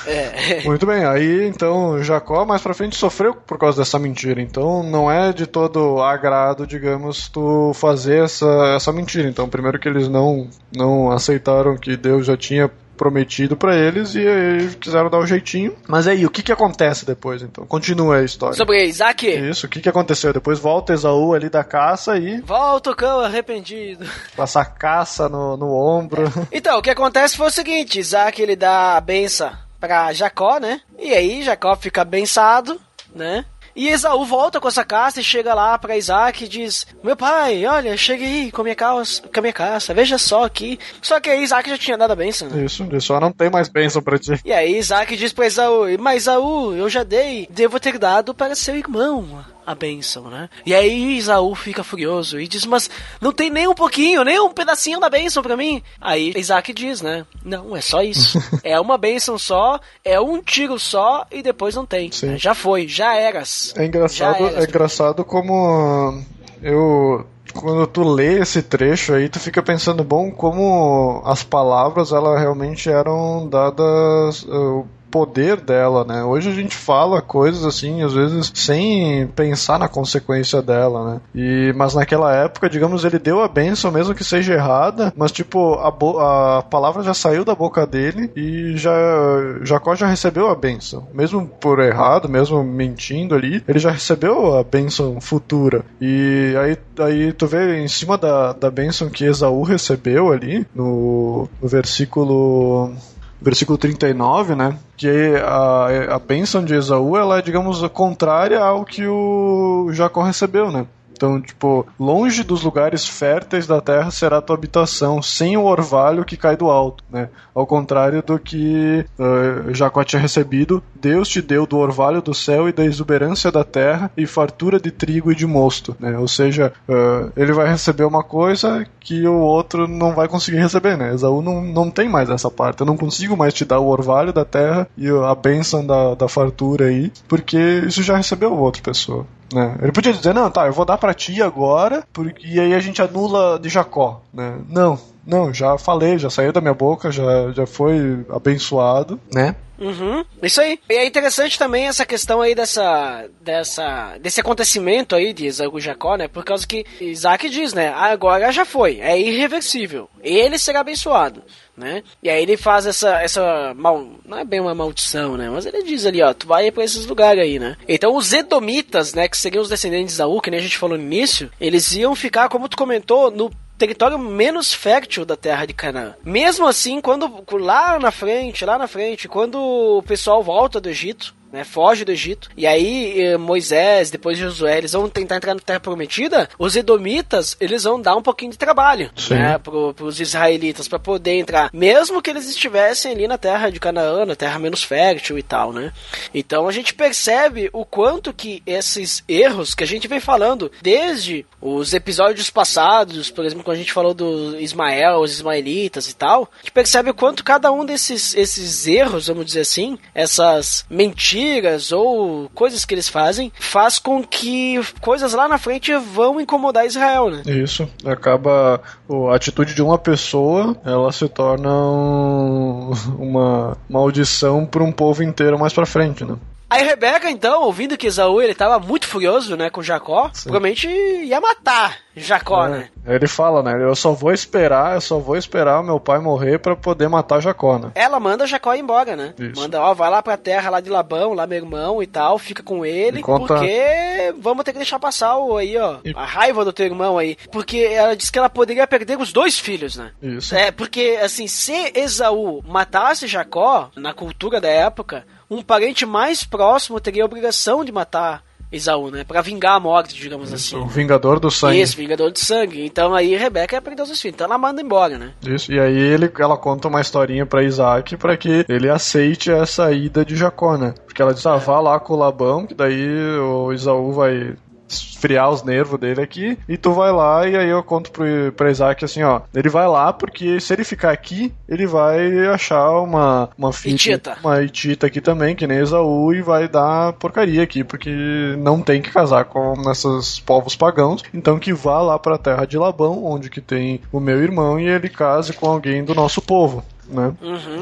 É. Muito bem, aí então Jacó mais pra frente sofreu por causa dessa mentira, então não é de todo agrado, digamos, tu fazer essa, essa mentira. Então, primeiro que eles não, não aceitaram que Deus já tinha prometido pra eles e aí quiseram dar um jeitinho. Mas aí, o que que acontece depois então? Continua a história. Sobre Isaac. Isso, o que que aconteceu? Depois volta Esaú ali da caça e Volta o cão arrependido. passa a caça no, no ombro. Então, o que acontece foi o seguinte: Isaac ele dá a benção pra Jacó, né? E aí Jacó fica abençado, né? E Esaú volta com essa caça e chega lá pra Isaac e diz: Meu pai, olha, cheguei com a minha caça, com a minha caça, veja só aqui. Só que aí Isaac já tinha dado a benção, né? Isso, ele só não tem mais bênção pra ti. E aí Isaac diz pra Esaú, mas Esaú, eu já dei, devo ter dado para seu irmão a bênção, né? E aí Esaú fica furioso e diz, mas não tem nem um pouquinho, nem um pedacinho da bênção pra mim. Aí Isaac diz, né? Não, é só isso. é uma bênção só, é um tiro só e depois não tem. Sim. Já foi, já eras. É engraçado, Já era. é engraçado como eu quando tu lê esse trecho aí, tu fica pensando, bom, como as palavras elas realmente eram dadas o poder dela, né? Hoje a gente fala coisas assim, às vezes sem pensar na consequência dela, né? E mas naquela época, digamos, ele deu a benção mesmo que seja errada, mas tipo a, a palavra já saiu da boca dele e já Jacó já recebeu a benção, mesmo por errado, mesmo mentindo ali, ele já recebeu a benção futura. E aí, aí tu vê em cima da, da benção que Esaú recebeu ali no, no versículo versículo 39, né? Que a, a bênção de Esaú, ela é, digamos, contrária ao que o Jacó recebeu, né? Então, tipo, longe dos lugares férteis da terra será tua habitação, sem o orvalho que cai do alto, né? Ao contrário do que eh, Jacó tinha recebido, Deus te deu do orvalho do céu e da exuberância da terra e fartura de trigo e de mosto, né? Ou seja, eh, ele vai receber uma coisa que o outro não vai conseguir receber, né? Esaú não, não tem mais essa parte. Eu não consigo mais te dar o orvalho da terra e a bênção da, da fartura aí, porque isso já recebeu outra pessoa. Né? Ele podia dizer, não, tá, eu vou dar pra ti agora, porque e aí a gente anula de Jacó, né? Não, não, já falei, já saiu da minha boca, já, já foi abençoado, né? Uhum, isso aí. E é interessante também essa questão aí dessa, dessa, desse acontecimento aí de Esaú e Jacó, né? Por causa que Isaac diz, né? Agora já foi, é irreversível. Ele será abençoado, né? E aí ele faz essa, essa mal, não é bem uma maldição, né? Mas ele diz ali, ó, tu vai pra esses lugares aí, né? Então os Edomitas, né? Que seriam os descendentes de Esaú, que nem a gente falou no início, eles iam ficar, como tu comentou, no território menos fértil da terra de Canaã. Mesmo assim, quando lá na frente, lá na frente, quando o pessoal volta do Egito, né? Foge do Egito. E aí eh, Moisés, depois Josué, eles vão tentar entrar na Terra Prometida. Os edomitas, eles vão dar um pouquinho de trabalho, Sim. né? Pro, pros israelitas para poder entrar, mesmo que eles estivessem ali na Terra de Canaã, na Terra menos fértil e tal, né? Então a gente percebe o quanto que esses erros que a gente vem falando desde os episódios passados, por exemplo, quando a gente falou do Ismael, os ismaelitas e tal, a gente percebe o quanto cada um desses esses erros, vamos dizer assim, essas mentiras ou coisas que eles fazem, faz com que coisas lá na frente vão incomodar Israel, né? Isso. Acaba a atitude de uma pessoa, ela se torna um- uma maldição para um povo inteiro mais pra frente, né? Aí Rebeca, então, ouvindo que Esaú ele tava muito furioso, né, com Jacó, provavelmente ia matar Jacó, né? É, Ele fala, né? Eu só vou esperar, eu só vou esperar meu pai morrer pra poder matar Jacó, né? Ela manda Jacó ir embora, né? Isso. Manda, ó, vai lá pra terra lá de Labão, lá meu irmão e tal, fica com ele, conta- porque vamos ter que deixar passar o aí, ó, E- a raiva do teu irmão aí. Porque ela disse que ela poderia perder os dois filhos, né? Isso. É, porque, assim, se Esaú matasse Jacó, na cultura da época, um parente mais próximo teria a obrigação de matar Esaú, né? Pra vingar a morte, digamos assim. O Vingador do Sangue. Isso, vingador de sangue. Então aí Rebeca ia perder os filhos. Então ela manda embora, né? Isso, e aí ele, ela conta uma historinha pra Isaac pra que ele aceite essa ida de Jacó, né? Porque ela diz, ah, vá lá com o Labão, que daí o Isaú vai esfriar os nervos dele aqui, e tu vai lá, e aí eu conto pro, pra Isaac assim, ó, ele vai lá porque se ele ficar aqui, ele vai achar uma, uma Hitita. uma Hitita aqui também, que nem Esaú, e vai dar porcaria aqui, porque não tem que casar com esses povos pagãos, então que vá lá pra terra de Labão, onde que tem o meu irmão, e ele case com alguém do nosso povo. Né?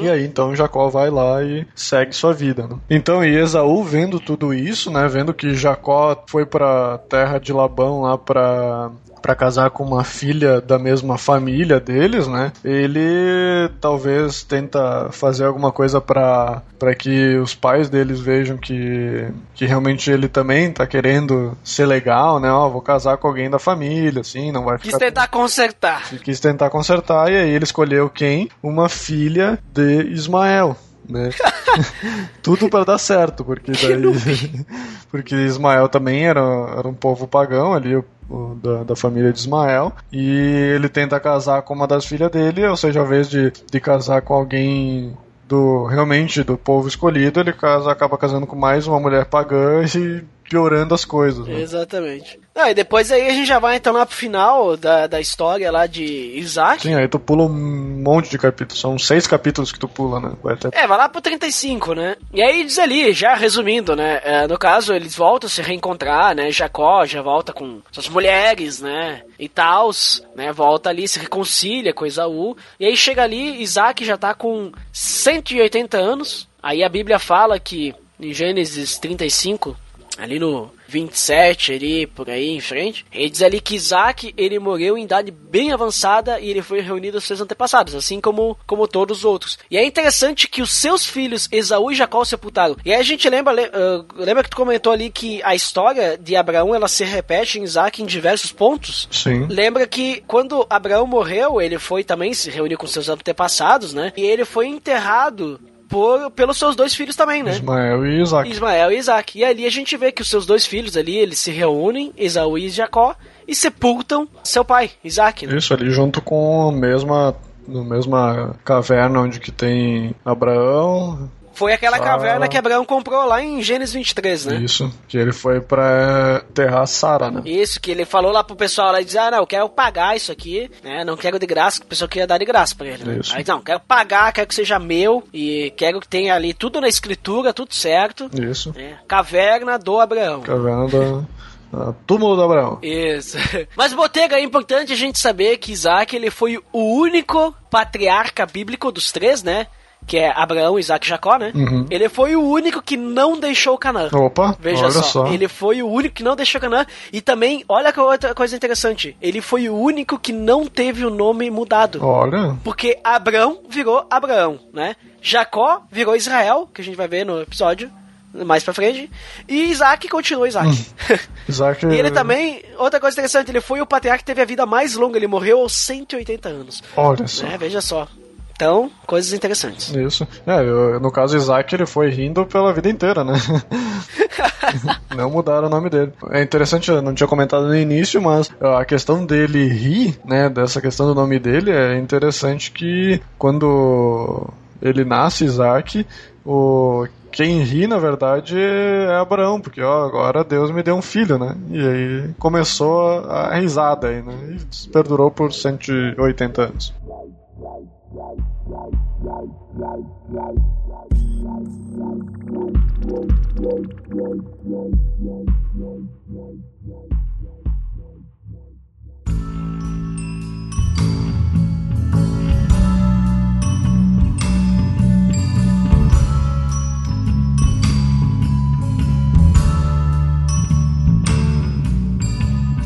E aí então Jacó vai lá e segue sua vida. Né? Então e Esaú vendo tudo isso, né, vendo que Jacó foi pra terra de Labão lá pra para casar com uma filha da mesma família deles, né? Ele talvez tenta fazer alguma coisa para que os pais deles vejam que que realmente ele também tá querendo ser legal, né? Ó, vou casar com alguém da família, assim, não vai Quis ficar tentar consertar. quis tentar consertar e aí ele escolheu quem? Uma filha de Ismael. Né? Tudo para dar certo, porque daí, porque Ismael também era, era um povo pagão ali, o- o da, da família de Ismael, e ele tenta casar com uma das filhas dele, ou seja, ao invés de, de casar com alguém do realmente do povo escolhido, ele casa, acaba casando com mais uma mulher pagã e piorando as coisas. Né? Exatamente. Ah, e depois aí a gente já vai então lá pro final da, da história lá de Isaac. Sim, aí tu pula um monte de capítulos, são seis capítulos que tu pula, né? Vai até É, vai lá pro 35, né? E aí diz ali, já resumindo, né? é, no caso, eles voltam a se reencontrar, né? Jacó já volta com suas mulheres, né? E tals, né? Volta ali, se reconcilia com Esaú. E aí chega ali, Isaac já tá com 180 anos. Aí a Bíblia fala que em Gênesis 35, ali no 27, ali por aí em frente, ele diz ali que Isaac ele morreu em idade bem avançada e ele foi reunido aos seus antepassados, assim como, como todos os outros. E é interessante que os seus filhos Esaú e Jacó sepultaram. E aí a gente lembra, le- ah, lembra que tu comentou ali que a história de Abraão ela se repete em Isaac em diversos pontos? Sim. Lembra que quando Abraão morreu, ele foi também se reunir com seus antepassados, né? E ele foi enterrado por, pelos seus dois filhos também, né? Ismael e Isaac. Ismael e Isaac. E ali a gente vê que os seus dois filhos ali, eles se reúnem, Esaú e Jacó, e sepultam seu pai, Isaac, né? Isso ali junto com a mesma no mesma caverna onde que tem Abraão. Foi aquela caverna que Abraão comprou lá em Gênesis 23, né? Isso, que ele foi pra enterrar Sara, né? Isso, que ele falou lá pro pessoal lá e disse, ah, não, eu quero pagar isso aqui, né? Não quero de graça, que o pessoal queria dar de graça pra ele. Né? Isso. Aí, não, quero pagar, quero que seja meu, e quero que tenha ali tudo na escritura, tudo certo. Isso. né? Caverna do Abraão. Caverna da. a túmulo do Abraão. Isso. Mas, Botega, é importante a gente saber que Isaac ele foi o único patriarca bíblico dos três, né? Que é Abraão, Isaac e Jacó, né? Uhum. Ele foi o único que não deixou Canaã. Opa, Veja olha só, só. ele foi o único que não deixou Canaã. E também, olha que outra coisa interessante. Ele foi o único que não teve o nome mudado. Olha, Porque Abraão virou Abraão, né? Jacó virou Israel, que a gente vai ver no episódio mais pra frente. E Isaac continuou Isaac. Isaac. E ele também, outra coisa interessante, ele foi o patriarca que teve a vida mais longa, ele morreu aos 180 anos. Olha só. Né? Veja só. Então, coisas interessantes. Isso. É, eu- no caso, Isaac, ele foi rindo pela vida inteira, né? não mudaram o nome dele. É interessante, eu não tinha comentado no início, mas a questão dele rir, né, dessa questão do nome dele, é interessante que quando ele nasce, Isaac, o quem ri, na verdade, é Abraão, porque ó, agora Deus me deu um filho, né? E aí começou a a risada aí, né? E perdurou por 180 anos.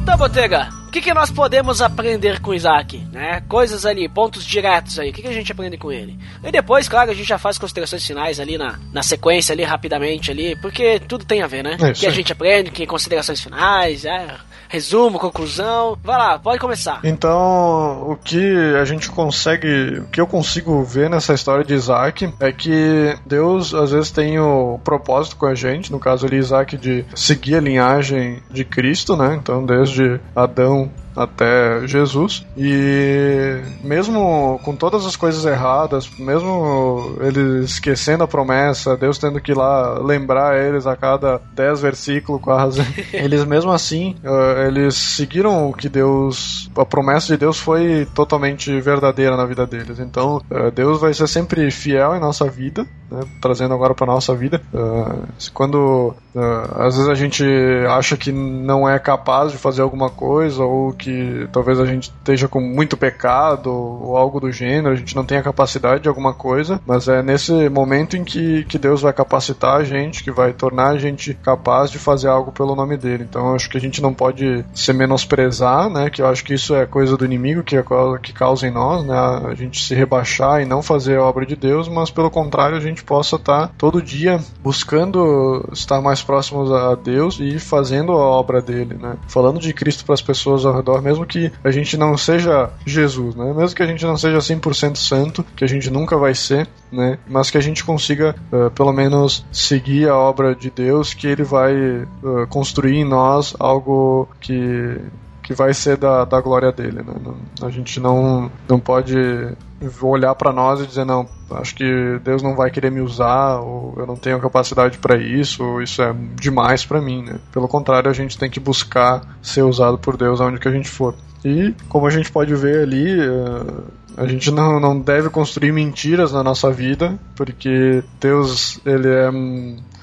Então, Botega, o que, que nós podemos aprender com o Isaac? Né? Coisas ali, pontos diretos aí. O que, que a gente aprende com ele? E depois, claro, a gente já faz considerações finais ali na, na sequência ali, rapidamente ali, porque tudo tem a ver, né? É O que a aí. gente aprende, que considerações finais, é, resumo, conclusão. Vai lá, pode começar. Então, o que a gente consegue, o que eu consigo ver nessa história de Isaac é que Deus às vezes tem o propósito com a gente, no caso ali Isaac de seguir a linhagem de Cristo, né? Então, desde Adão até Jesus. E mesmo com todas as coisas erradas, mesmo eles esquecendo a promessa, Deus tendo que ir lá lembrar eles a cada 10 versículos quase, eles mesmo assim, eh, eles seguiram o que Deus, a promessa de Deus foi totalmente verdadeira na vida deles. Então, eh, Deus vai ser sempre fiel em nossa vida, né? trazendo agora para nossa vida. Eh, quando às vezes a gente acha que não é capaz de fazer alguma coisa ou que talvez a gente esteja com muito pecado ou algo do gênero, a gente não tenha capacidade de alguma coisa, mas é nesse momento em que, que Deus vai capacitar a gente, que vai tornar a gente capaz de fazer algo pelo nome dele. Então acho que a gente não pode se menosprezar, né? Que eu acho que isso é coisa do inimigo que, é que causa em nós, né? A gente se rebaixar e não fazer a obra de Deus, mas pelo contrário a gente possa estar todo dia buscando estar mais próximos a Deus e fazendo a obra dele, né? Falando de Cristo para as pessoas ao redor, mesmo que a gente não seja Jesus, né? Mesmo que a gente não seja 100% santo, que a gente nunca vai ser, né? Mas que a gente consiga eh, pelo menos seguir a obra de Deus, que ele vai eh, construir em nós algo que que vai ser da, da glória dele, né? A gente não não pode olhar para nós e dizer não, acho que Deus não vai querer me usar ou eu não tenho capacidade para isso, ou isso é demais para mim, né? Pelo contrário, a gente tem que buscar ser usado por Deus aonde que a gente for. E como a gente pode ver ali, eh, a gente não, não deve construir mentiras na nossa vida, porque Deus ele é,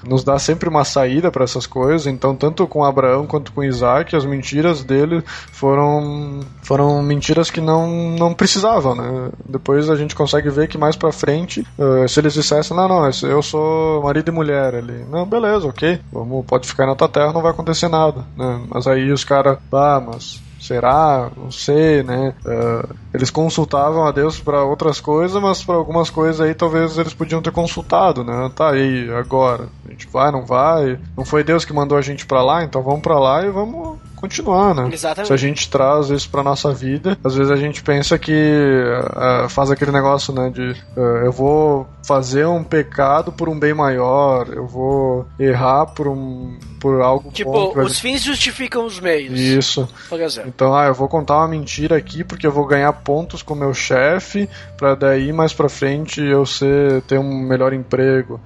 nos dá sempre uma saída para essas coisas. Então, tanto com Abraão quanto com Isaac, as mentiras dele foram foram mentiras que não, não precisavam, né? Depois a gente consegue ver que mais para frente, eh, se eles dissessem, não, não, eu sou marido e mulher ali, não, beleza, ok, vamos, pode ficar na tua terra, não vai acontecer nada, né? Mas aí os caras, ah, mas Será? Não sei, né? Eh, eles consultavam a Deus para outras coisas, mas para algumas coisas aí talvez eles podiam ter consultado, né? Tá aí, agora. A gente vai, não vai? Não foi Deus que mandou a gente para lá, então vamos para lá e vamos continuar, né? Exatamente. Se a gente traz isso pra nossa vida, às vezes a gente pensa que eh, faz aquele negócio, né? De eh, eu vou fazer um pecado por um bem maior, eu vou errar por um por algo bom Tipo, vai- os fins justificam os meios. Isso. Então, ah, eu vou contar uma mentira aqui porque eu vou ganhar pontos com meu chefe, pra daí mais pra frente eu ser ter um melhor emprego.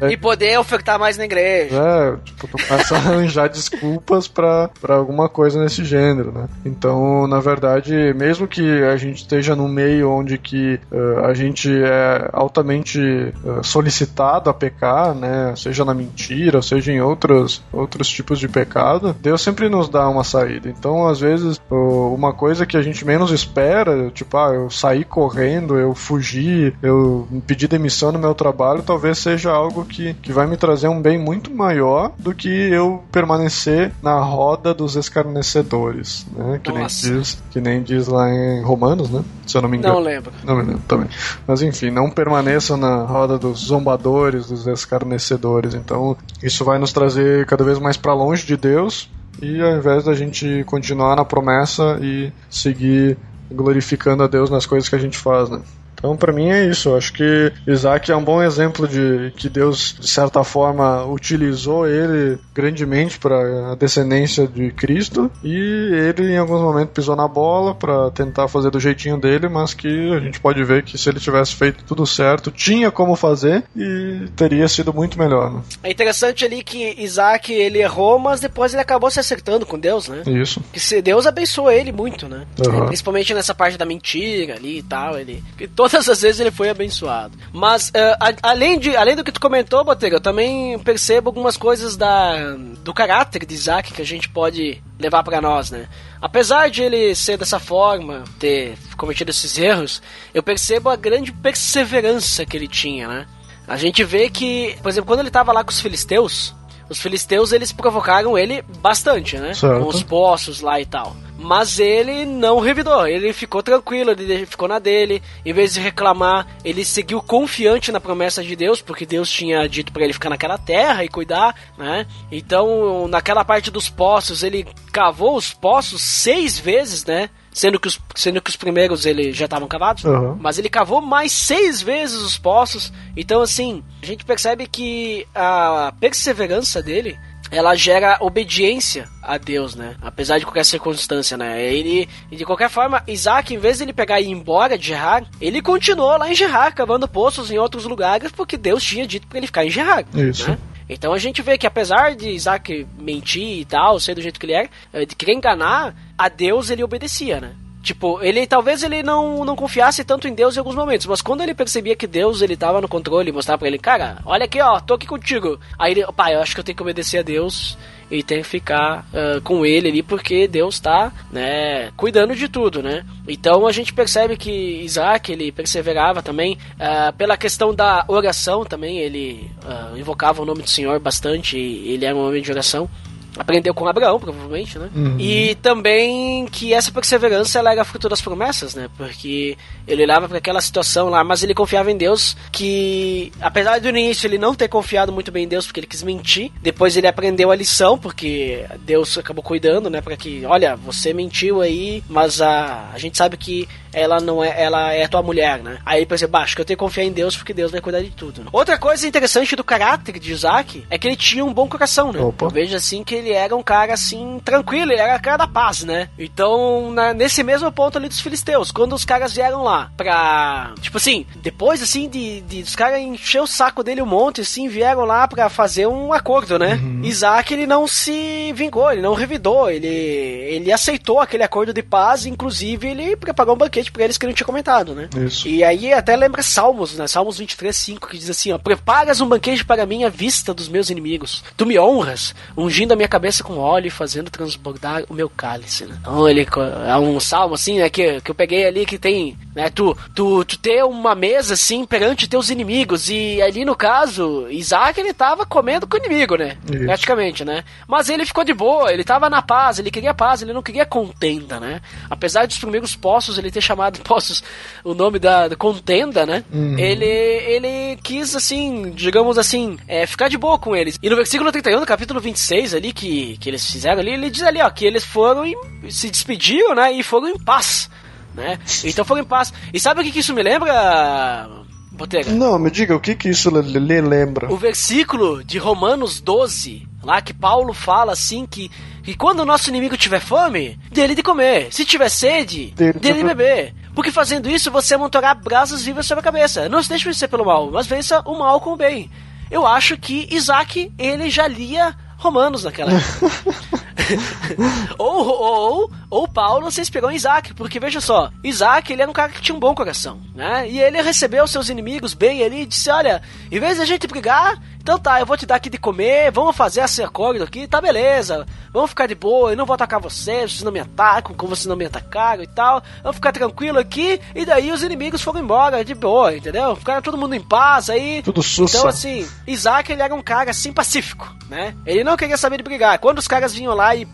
Daí E poder ofertar mais na igreja. é, tipo, tu começa a arranjar desculpas pra, pra alguma coisa nesse gênero, né? Então, na verdade, mesmo que a gente esteja num meio onde que eh, a gente é altamente eh, solicitado a pecar, né? Seja na mentira, seja em outros, outros tipos de pecado, Deus sempre nos dá uma saída. Então, às vezes, uma coisa que a gente menos espera, tipo, ah, eu sair correndo, eu fugir, eu pedir demissão no meu trabalho, talvez seja algo que, que vai me trazer um bem muito maior do que eu permanecer na roda dos escarnecedores, né? Que nem, diz, que nem diz lá em Romanos, né? Se eu não me engano. Não lembro. Não me lembro também. Mas enfim, não permaneçam na roda dos zombadores, dos escarnecedores. Então, isso vai nos trazer cada vez mais para longe de Deus. E ao invés da gente continuar na promessa e seguir glorificando a Deus nas coisas que a gente faz, né? Então, para mim é isso. Eu acho que Isaac é um bom exemplo de que Deus, de certa forma, utilizou ele grandemente para a descendência de Cristo e ele, em alguns momentos, pisou na bola para tentar fazer do jeitinho dele, mas que a gente pode ver que se ele tivesse feito tudo certo, tinha como fazer e teria sido muito melhor. Né? É interessante ali que Isaac ele errou, mas depois ele acabou se acertando com Deus, né? Isso. Que se Deus abençoou ele muito, né? Uhum. Principalmente nessa parte da mentira ali e tal. Ele, que todas as vezes ele foi abençoado. Mas eh, a- além, de, além do que tu comentou, Botega, eu também percebo algumas coisas da, do caráter de Isaac que a gente pode levar pra nós, né? Apesar de ele ser dessa forma, ter cometido esses erros, eu percebo a grande perseverança que ele tinha, né? A gente vê que, por exemplo, quando ele tava lá com os filisteus, os filisteus eles provocaram ele bastante, né? Certo. Com os poços lá e tal. Mas ele não revidou, ele ficou tranquilo, ele ficou na dele. Em vez de reclamar, ele seguiu confiante na promessa de Deus, porque Deus tinha dito pra ele ficar naquela terra e cuidar, né? Então, naquela parte dos poços, ele cavou os poços seis vezes, né? Sendo que os, sendo que os primeiros ele já estavam cavados. Uhum. Mas ele cavou mais seis vezes os poços. Então, assim, a gente percebe que a perseverança dele ela gera obediência a Deus, né? Apesar de qualquer circunstância, né? Ele, de qualquer forma, Isaac, em vez de ele pegar e ir embora de Gerar, ele continuou lá em Gerar, cavando poços em outros lugares, porque Deus tinha dito para ele ficar em Gerar. Isso. né? Então a gente vê que apesar de Isaac mentir e tal, ser do jeito que ele é, eh, de querer enganar, a Deus ele obedecia, né? Tipo, ele talvez ele não, não confiasse tanto em Deus em alguns momentos, mas quando ele percebia que Deus ele tava no controle, mostrava pra ele, cara, olha aqui, ó, tô aqui contigo. Aí ele, pai, eu acho que eu tenho que obedecer a Deus e tenho que ficar ah, com ele ali porque Deus tá, né, cuidando de tudo, né? Então a gente percebe que Isaac ele perseverava também ah, pela questão da oração também, ele ah, invocava o nome do Senhor bastante, ele era um homem de oração. Aprendeu com Abraão, provavelmente, né? E também que essa perseverança ela era fruto das promessas, né? Porque ele olhava para aquela situação lá, mas ele confiava em Deus que, apesar do início ele não ter confiado muito bem em Deus, porque ele quis mentir, depois ele aprendeu a lição, porque Deus acabou cuidando, né? Para que, olha, você mentiu aí, mas a, a gente sabe que ela não é, ela é tua mulher, né? Aí ele pensou, acho que eu tenho que confiar em Deus porque Deus vai cuidar de tudo. né? Outra coisa interessante do caráter de Isaac é que ele tinha um bom coração, né? Opa. Eu vejo assim que ele era um cara assim tranquilo, ele era cara da paz, né? Então, na- nesse mesmo ponto ali dos filisteus, quando os caras vieram lá pra. Tipo assim, depois assim de, de os caras encher o saco dele um monte, assim, vieram lá pra fazer um acordo, né? Isaac ele não se vingou, ele não revidou, ele, ele aceitou aquele acordo de paz, inclusive ele preparou um banquete pra eles que não tinha comentado, né? Isso. E aí até lembra Salmos, né? Salmos 23, 5, que diz assim, ó. Preparas um banquete para mim à vista dos meus inimigos. Tu me honras, ungindo a minha cabeça com óleo e fazendo transbordar o meu cálice, né? Então ele é um salmo assim, né? Que, que eu peguei ali que tem, né? Tu, tu, tu ter uma mesa assim perante teus inimigos. E ali no caso, Isaac ele tava comendo com o inimigo, né? Isso. Praticamente, né? Mas ele ficou de boa, ele tava na paz, ele queria paz, ele não queria contenda, né? Apesar dos primeiros poços ele ter chamado poços o nome da, da contenda, né? Ele, ele quis, assim, digamos assim, é, ficar de boa com eles. E no versículo 31, no capítulo 26 ali, que, que eles fizeram ali, ele diz ali, ó, que eles foram e se despediram, né? E foram em paz, né? Então foram em paz. E sabe o que, que isso me lembra, Botega? Não, me diga, o que que isso lhe lembra? O versículo de Romanos 12, lá que Paulo fala assim que, que quando o nosso inimigo tiver fome, dele de comer. Se tiver sede, Dele dele, de beber. Porque fazendo isso, você amontoará brasas vivas sobre a cabeça. Não se deixe vencer pelo mal, mas vença o mal com o bem. Eu acho que Isaac, ele já lia Romanos naquela época. ou, ou, ou Paulo se inspirou em Isaac, porque veja só, Isaac ele era um cara que tinha um bom coração, né? E ele recebeu seus inimigos bem ali e disse: Olha, em vez da gente brigar, então tá, eu vou te dar aqui de comer, vamos fazer esse acordo aqui, tá beleza, vamos ficar de boa, eu não vou atacar vocês, vocês não me atacam, como vocês não me atacaram e tal, vamos ficar tranquilo aqui, e daí os inimigos foram embora de boa, entendeu? Ficaram todo mundo em paz aí. Tudo sussa. Então, assim, Isaac ele era um cara assim pacífico, né? Ele não queria saber de brigar. Quando os caras vinham lá e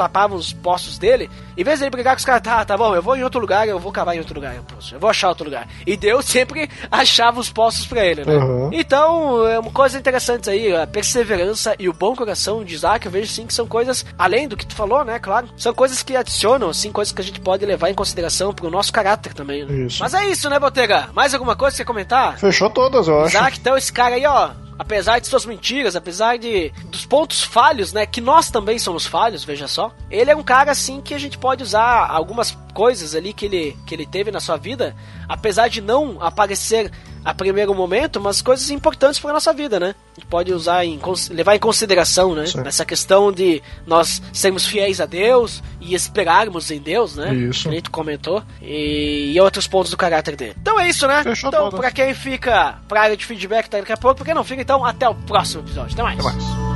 tapavam os poços dele, em vez de ele brigar com os caras, tá, tá bom, eu vou em outro lugar, eu vou cavar em outro lugar, eu, poço, eu vou achar outro lugar. E Deus sempre achava os poços pra ele, né? Uhum. Então, é uma coisa interessante aí, a perseverança e o bom coração de Isaac, eu vejo sim que são coisas, além do que tu falou, né, claro, são coisas que adicionam, assim, coisas que a gente pode levar em consideração pro nosso caráter também, né? Isso. Mas é isso, né, Botega? Mais alguma coisa que você comentar? Fechou todas, eu acho. Isaac, então esse cara aí, ó, apesar de suas mentiras, apesar de dos pontos falhos, né, que nós também somos falhos, veja só. Ele é um cara assim que a gente pode usar algumas coisas ali que ele que ele teve na sua vida, apesar de não aparecer a primeiro momento, mas coisas importantes para nossa vida, né? A gente pode usar em levar em consideração, né? Sim. Essa questão de nós sermos fiéis a Deus e esperarmos em Deus, né? Isso. Que gente comentou e, e outros pontos do caráter dele. Então é isso, né? Fechou então, pra quem fica pra área de feedback tá daqui a pouco, pra quem não fica, então até o próximo episódio. Até mais. Até mais.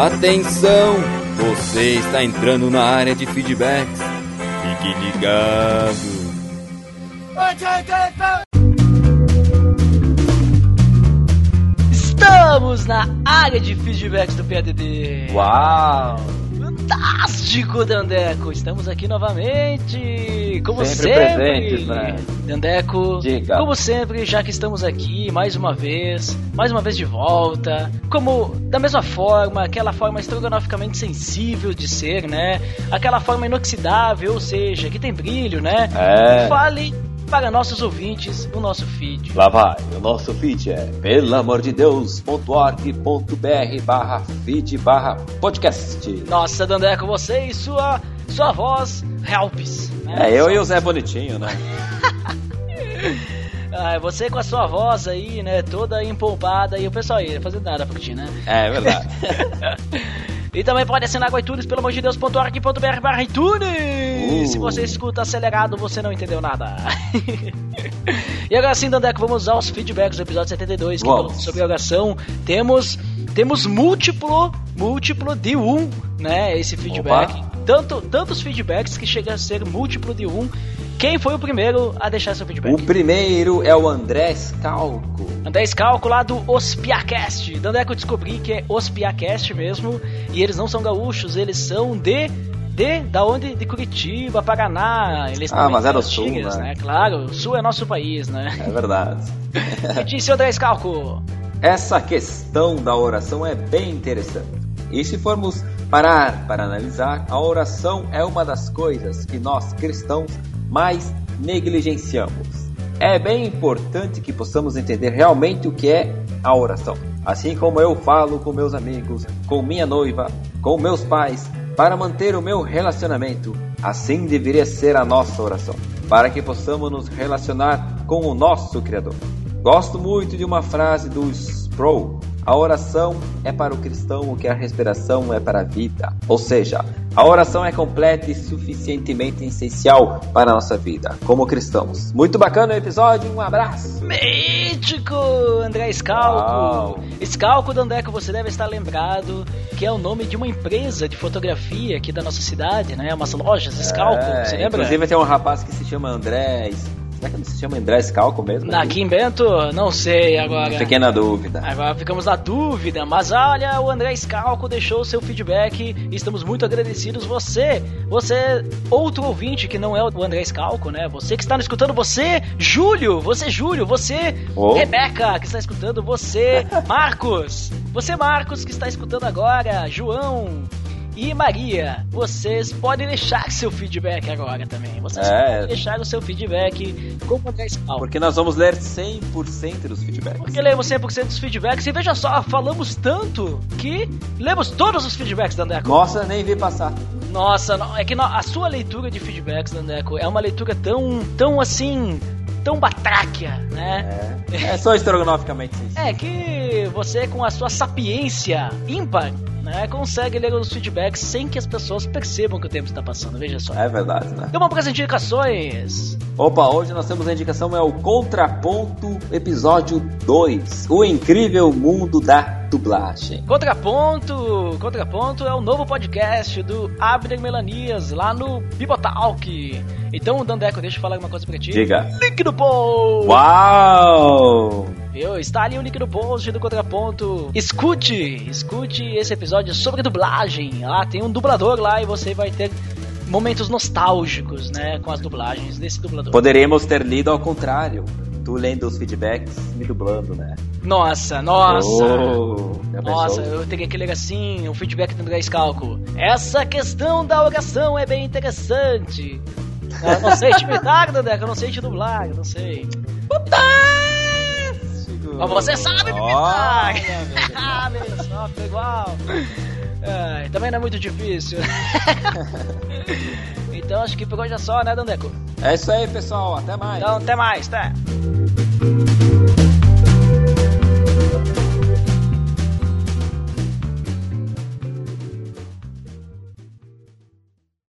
Atenção! Você está entrando na área de feedbacks. Fique ligado. Estamos na área de feedbacks do PADD. Uau! Fantástico, Dandeco! Estamos aqui novamente, como Sempre sempre. presentes, né? Dandeco, Diga. como sempre, já que estamos aqui mais uma vez, mais uma vez de volta, como da mesma forma, aquela forma estrogonoficamente sensível de ser, né? Aquela forma inoxidável, ou seja, que tem brilho, né? É. Fale para nossos ouvintes o nosso feed. Lá vai, o nosso feed é pelamordedeus.org.br barra feed barra podcast. Nossa, Dandeco, você e sua, sua voz helps. né? É, eu e o Zé Bonitinho, né? Ah, você com a sua voz aí, né, toda empolpada e o pessoal aí, fazendo nada pra curtir, né? É verdade. E também pode assinar com iTunes, pelo amor de Deus.org.br barra iTunes. Uh. Se você escuta acelerado, você não entendeu nada. e agora sim, Dandeco, vamos aos feedbacks do episódio 72, que falou sobre oração. Temos, temos múltiplo, múltiplo de um, né, esse feedback. Opa. Tanto, tantos feedbacks que chega a ser múltiplo de um. Quem foi o primeiro a deixar seu feedback? o primeiro é o André Scalco. André Scalco lá do Ospiacast. De onde é que eu descobri que é Ospiacast mesmo? E eles não são gaúchos, eles são de. De, da onde? De Curitiba, Paraná. Eles Ah, mas é são do sul, antigas, né? Claro, o sul é nosso país, né? É verdade. E disse o André Scalco. Essa questão da oração é bem interessante. E se formos parar para analisar, a oração é uma das coisas que nós cristãos mais negligenciamos. É bem importante que possamos entender realmente o que é a oração. Assim como eu falo com meus amigos, com minha noiva, com meus pais, para manter o meu relacionamento, assim deveria ser a nossa oração, para que possamos nos relacionar com o nosso Criador. Gosto muito de uma frase do Sproul. A oração é para o cristão o que a respiração é para a vida. Ou seja, a oração é completa e suficientemente essencial para a nossa vida, como cristãos. Muito bacana o episódio, um abraço! Mítico André Scalco. Uau. Scalco Dandeco, você deve estar lembrado que é o nome de uma empresa de fotografia aqui da nossa cidade, né? Umas lojas Scalco, É, você lembra? Inclusive tem um rapaz que se chama André. Será que ele se chama André Scalco mesmo? Aqui em Bento, não sei agora. Pequena dúvida. Agora ficamos na dúvida, mas olha, o André Scalco deixou seu feedback e estamos muito agradecidos. Você, você, outro ouvinte que não é o André Scalco, né? Você que está nos escutando, você, Júlio, você, Júlio, você, Oh. Rebeca, que está escutando, você, Marcos, você, Marcos, que está escutando agora, João. E Maria, vocês podem deixar seu feedback agora também. Vocês É. podem deixar o seu feedback com o André Scalco. Porque nós vamos ler 100% dos feedbacks. Porque lemos 100% dos feedbacks e veja só, falamos tanto que lemos todos os feedbacks da Andeco. Nossa, nem vi passar. Nossa, no- é que a sua leitura de feedbacks da Andeco é uma leitura tão, tão assim, tão batráquia, né? É, é só estrogonoficamente sensível. É que você com a sua sapiência ímpar, né, consegue ler os feedbacks sem que as pessoas percebam que o tempo está passando, veja só. É verdade, né? Então vamos para as indicações. Opa, hoje nós temos a indicação é o Contraponto Episódio 2, O Incrível Mundo da dublagem. Contraponto, Contraponto é o novo podcast do Abner Melanias lá no Bibotalk. Então, Dandeco, deixa eu falar uma coisa pra ti. Diga. Link no post! Uau! Viu? Está ali o link no post do Contraponto. Escute, escute esse episódio sobre dublagem. Lá tem um dublador lá e você vai ter momentos nostálgicos, né, com as dublagens desse dublador. Poderíamos ter lido ao contrário. Tu lendo os feedbacks, me dublando, né? Nossa, nossa. Oh, Nossa, eu teria que ler assim, o feedback do Gás Cálculo. Essa questão da oração é bem interessante. Eu não sei te imitar, Dandeco, eu não sei te dublar, eu não sei. Mas você sabe me imitar! Ah, meu só, igual. Ai, também não é muito difícil. então acho que por hoje é só, né, Dandeco? É isso aí, pessoal. Até mais. Então até mais, tá?